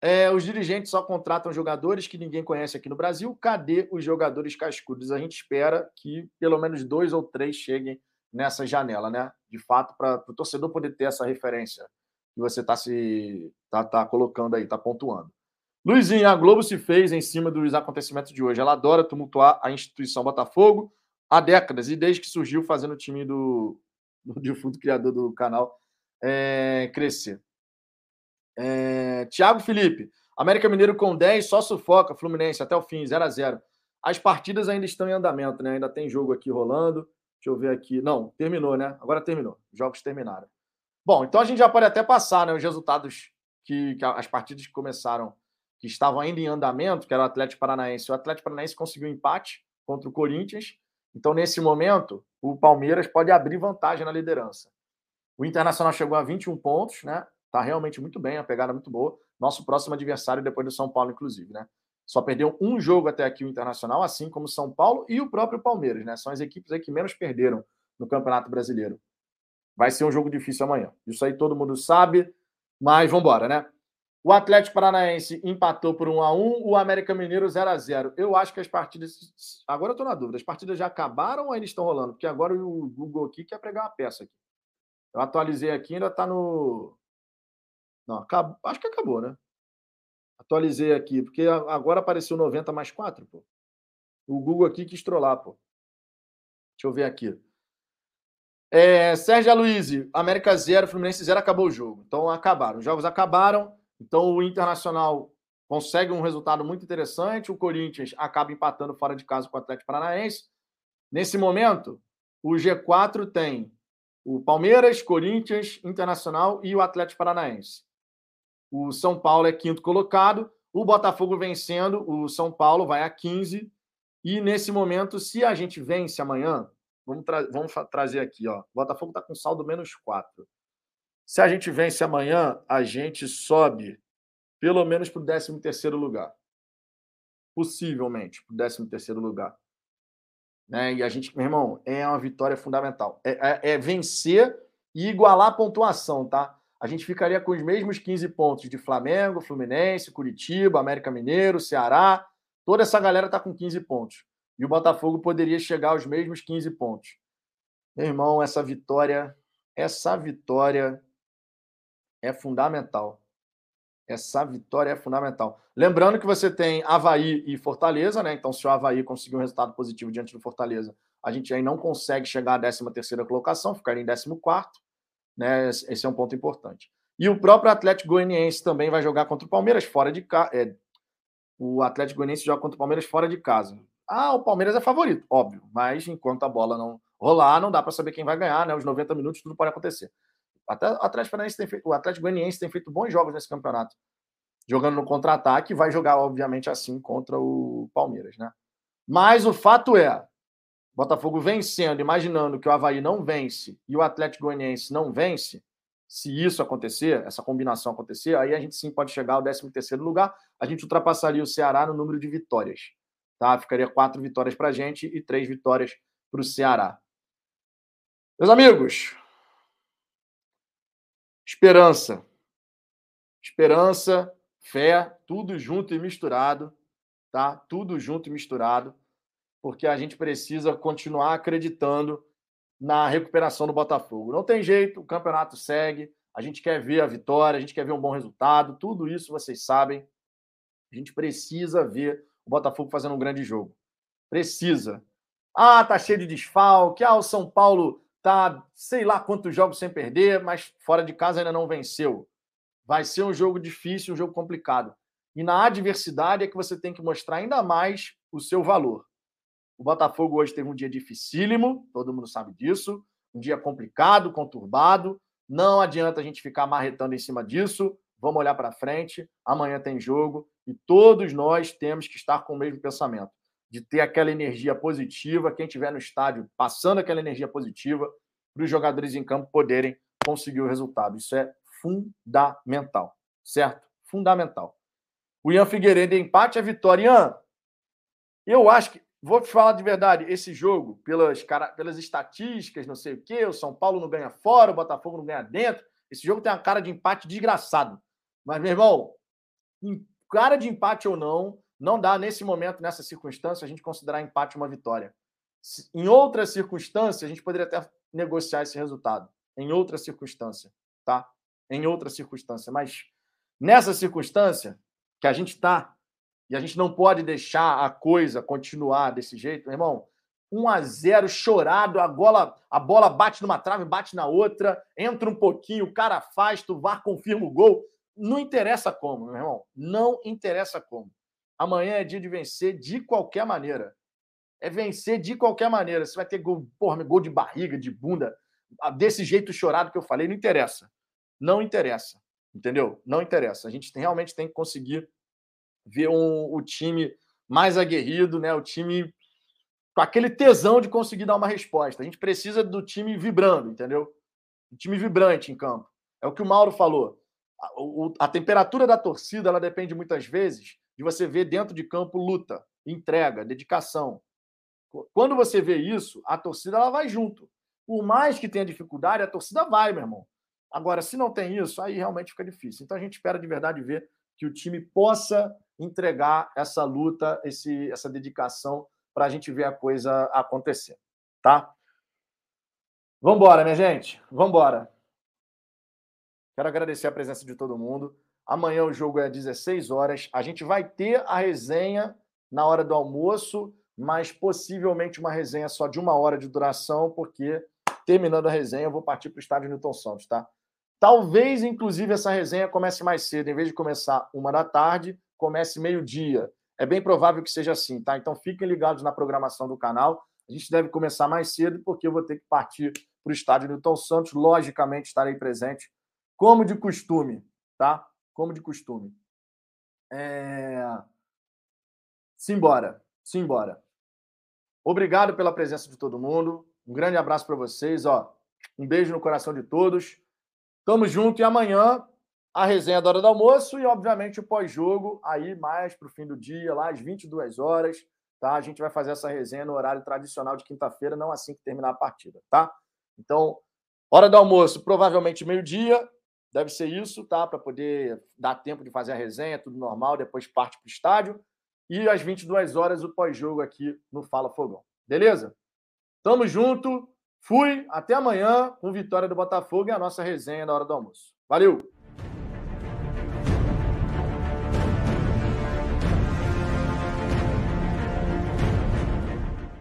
É, os dirigentes só contratam jogadores que ninguém conhece aqui no Brasil. Cadê os jogadores cascudos? A gente espera que pelo menos dois ou três cheguem nessa janela, né? De fato, para o torcedor poder ter essa referência que você está se tá, tá colocando aí, está pontuando. Luizinho, a Globo se fez em cima dos acontecimentos de hoje. Ela adora tumultuar a instituição Botafogo há décadas e desde que surgiu fazendo o time do, do defunto criador do canal é, crescer. É, Tiago Felipe, América Mineiro com 10, só sufoca Fluminense até o fim, 0 a 0 As partidas ainda estão em andamento, né? Ainda tem jogo aqui rolando. Deixa eu ver aqui. Não, terminou, né? Agora terminou. Os jogos terminaram. Bom, então a gente já pode até passar né, os resultados que, que as partidas que começaram que estavam ainda em andamento, que era o Atlético Paranaense. O Atlético Paranaense conseguiu empate contra o Corinthians. Então, nesse momento, o Palmeiras pode abrir vantagem na liderança. O Internacional chegou a 21 pontos, né? Tá realmente muito bem, a pegada muito boa. Nosso próximo adversário depois do São Paulo, inclusive, né? Só perdeu um jogo até aqui o Internacional, assim como São Paulo e o próprio Palmeiras, né? São as equipes aí que menos perderam no Campeonato Brasileiro. Vai ser um jogo difícil amanhã. Isso aí todo mundo sabe, mas vamos embora, né? O Atlético Paranaense empatou por 1 a 1 o América Mineiro 0 a 0 Eu acho que as partidas. Agora eu estou na dúvida. As partidas já acabaram ou ainda estão rolando? Porque agora o Google aqui quer pregar uma peça aqui. Eu atualizei aqui, ainda está no. Não, acabou... acho que acabou, né? Atualizei aqui, porque agora apareceu 90 mais 4, pô. O Google aqui quis trollar, pô. Deixa eu ver aqui. É, Sérgio Aloysio, América 0, Fluminense 0, acabou o jogo. Então acabaram. Os jogos acabaram. Então, o Internacional consegue um resultado muito interessante. O Corinthians acaba empatando fora de casa com o Atlético Paranaense. Nesse momento, o G4 tem o Palmeiras, Corinthians, Internacional e o Atlético Paranaense. O São Paulo é quinto colocado. O Botafogo vencendo, o São Paulo vai a 15. E nesse momento, se a gente vence amanhã, vamos, tra vamos trazer aqui, ó. O Botafogo está com saldo menos 4. Se a gente vence amanhã, a gente sobe pelo menos para o 13 terceiro lugar. Possivelmente para o 13 terceiro lugar. Né? E a gente, meu irmão, é uma vitória fundamental. É, é, é, vencer e igualar a pontuação, tá? A gente ficaria com os mesmos 15 pontos de Flamengo, Fluminense, Curitiba, América Mineiro, Ceará. Toda essa galera tá com 15 pontos. E o Botafogo poderia chegar aos mesmos 15 pontos. Meu irmão, essa vitória, essa vitória é fundamental. Essa vitória é fundamental. Lembrando que você tem Havaí e Fortaleza, né? Então, se o Havaí conseguir um resultado positivo diante do Fortaleza, a gente aí não consegue chegar à 13 terceira colocação, ficaria em 14 né? Esse é um ponto importante. E o próprio Atlético Goianiense também vai jogar contra o Palmeiras fora de casa. É, o Atlético Goianiense joga contra o Palmeiras fora de casa. Ah, o Palmeiras é favorito, óbvio, mas enquanto a bola não rolar, não dá para saber quem vai ganhar, né? Os 90 minutos tudo pode acontecer. Até o Atlético tem feito, o Atlético Goianiense tem feito bons jogos nesse campeonato. Jogando no contra-ataque, vai jogar, obviamente, assim contra o Palmeiras, né? Mas o fato é, Botafogo vencendo, imaginando que o Havaí não vence e o Atlético Goianiense não vence, se isso acontecer, essa combinação acontecer, aí a gente sim pode chegar ao 13º lugar, a gente ultrapassaria o Ceará no número de vitórias. Tá? Ficaria quatro vitórias para a gente e três vitórias para o Ceará. Meus amigos, Esperança. Esperança, fé, tudo junto e misturado, tá? Tudo junto e misturado, porque a gente precisa continuar acreditando na recuperação do Botafogo. Não tem jeito, o campeonato segue, a gente quer ver a vitória, a gente quer ver um bom resultado, tudo isso vocês sabem. A gente precisa ver o Botafogo fazendo um grande jogo. Precisa. Ah, tá cheio de desfalque. Ah, o São Paulo tá sei lá quantos jogos sem perder, mas fora de casa ainda não venceu. Vai ser um jogo difícil, um jogo complicado. E na adversidade é que você tem que mostrar ainda mais o seu valor. O Botafogo hoje teve um dia dificílimo, todo mundo sabe disso, um dia complicado, conturbado. Não adianta a gente ficar marretando em cima disso. Vamos olhar para frente. Amanhã tem jogo e todos nós temos que estar com o mesmo pensamento de ter aquela energia positiva, quem estiver no estádio passando aquela energia positiva, para os jogadores em campo poderem conseguir o resultado. Isso é fundamental, certo? Fundamental. O Ian Figueiredo empate a vitória. Ian, eu acho que, vou te falar de verdade, esse jogo, pelas, pelas estatísticas, não sei o quê, o São Paulo não ganha fora, o Botafogo não ganha dentro, esse jogo tem uma cara de empate desgraçado. Mas, meu irmão, cara de empate ou não, não dá, nesse momento, nessa circunstância, a gente considerar empate uma vitória. Em outra circunstância, a gente poderia até negociar esse resultado. Em outra circunstância, tá? Em outra circunstância. Mas nessa circunstância que a gente está, e a gente não pode deixar a coisa continuar desse jeito, meu irmão. 1 a 0 chorado, a bola, a bola bate numa trave, bate na outra, entra um pouquinho, o cara faz, tu VAR confirma o gol. Não interessa como, meu irmão. Não interessa como. Amanhã é dia de vencer de qualquer maneira. É vencer de qualquer maneira. Você vai ter gol, porra, gol de barriga, de bunda, desse jeito chorado que eu falei, não interessa. Não interessa. Entendeu? Não interessa. A gente tem, realmente tem que conseguir ver um, o time mais aguerrido, né? O time com aquele tesão de conseguir dar uma resposta. A gente precisa do time vibrando, entendeu? O time vibrante em campo. É o que o Mauro falou. A, o, a temperatura da torcida ela depende muitas vezes de você ver dentro de campo luta, entrega, dedicação. Quando você vê isso, a torcida ela vai junto. Por mais que tenha dificuldade, a torcida vai, meu irmão. Agora, se não tem isso, aí realmente fica difícil. Então a gente espera de verdade ver que o time possa entregar essa luta, esse, essa dedicação para a gente ver a coisa acontecer, tá? Vamos embora, minha gente. Vamos embora. Quero agradecer a presença de todo mundo. Amanhã o jogo é às 16 horas. A gente vai ter a resenha na hora do almoço, mas possivelmente uma resenha só de uma hora de duração, porque terminando a resenha eu vou partir para o estádio Newton Santos, tá? Talvez, inclusive, essa resenha comece mais cedo. Em vez de começar uma da tarde, comece meio-dia. É bem provável que seja assim, tá? Então fiquem ligados na programação do canal. A gente deve começar mais cedo, porque eu vou ter que partir para o estádio Newton Santos. Logicamente, estarei presente, como de costume, tá? Como de costume. É... Simbora, simbora. Obrigado pela presença de todo mundo. Um grande abraço para vocês. Ó, um beijo no coração de todos. Tamo junto e amanhã a resenha da hora do almoço e, obviamente, o pós-jogo aí mais para o fim do dia, lá às 22 horas, tá? A gente vai fazer essa resenha no horário tradicional de quinta-feira, não assim que terminar a partida, tá? Então, hora do almoço, provavelmente meio-dia, deve ser isso, tá? Para poder dar tempo de fazer a resenha, tudo normal, depois parte para o estádio. E às 22 horas, o pós-jogo aqui no Fala Fogão. Beleza? Tamo junto. Fui. Até amanhã com vitória do Botafogo e a nossa resenha na hora do almoço. Valeu!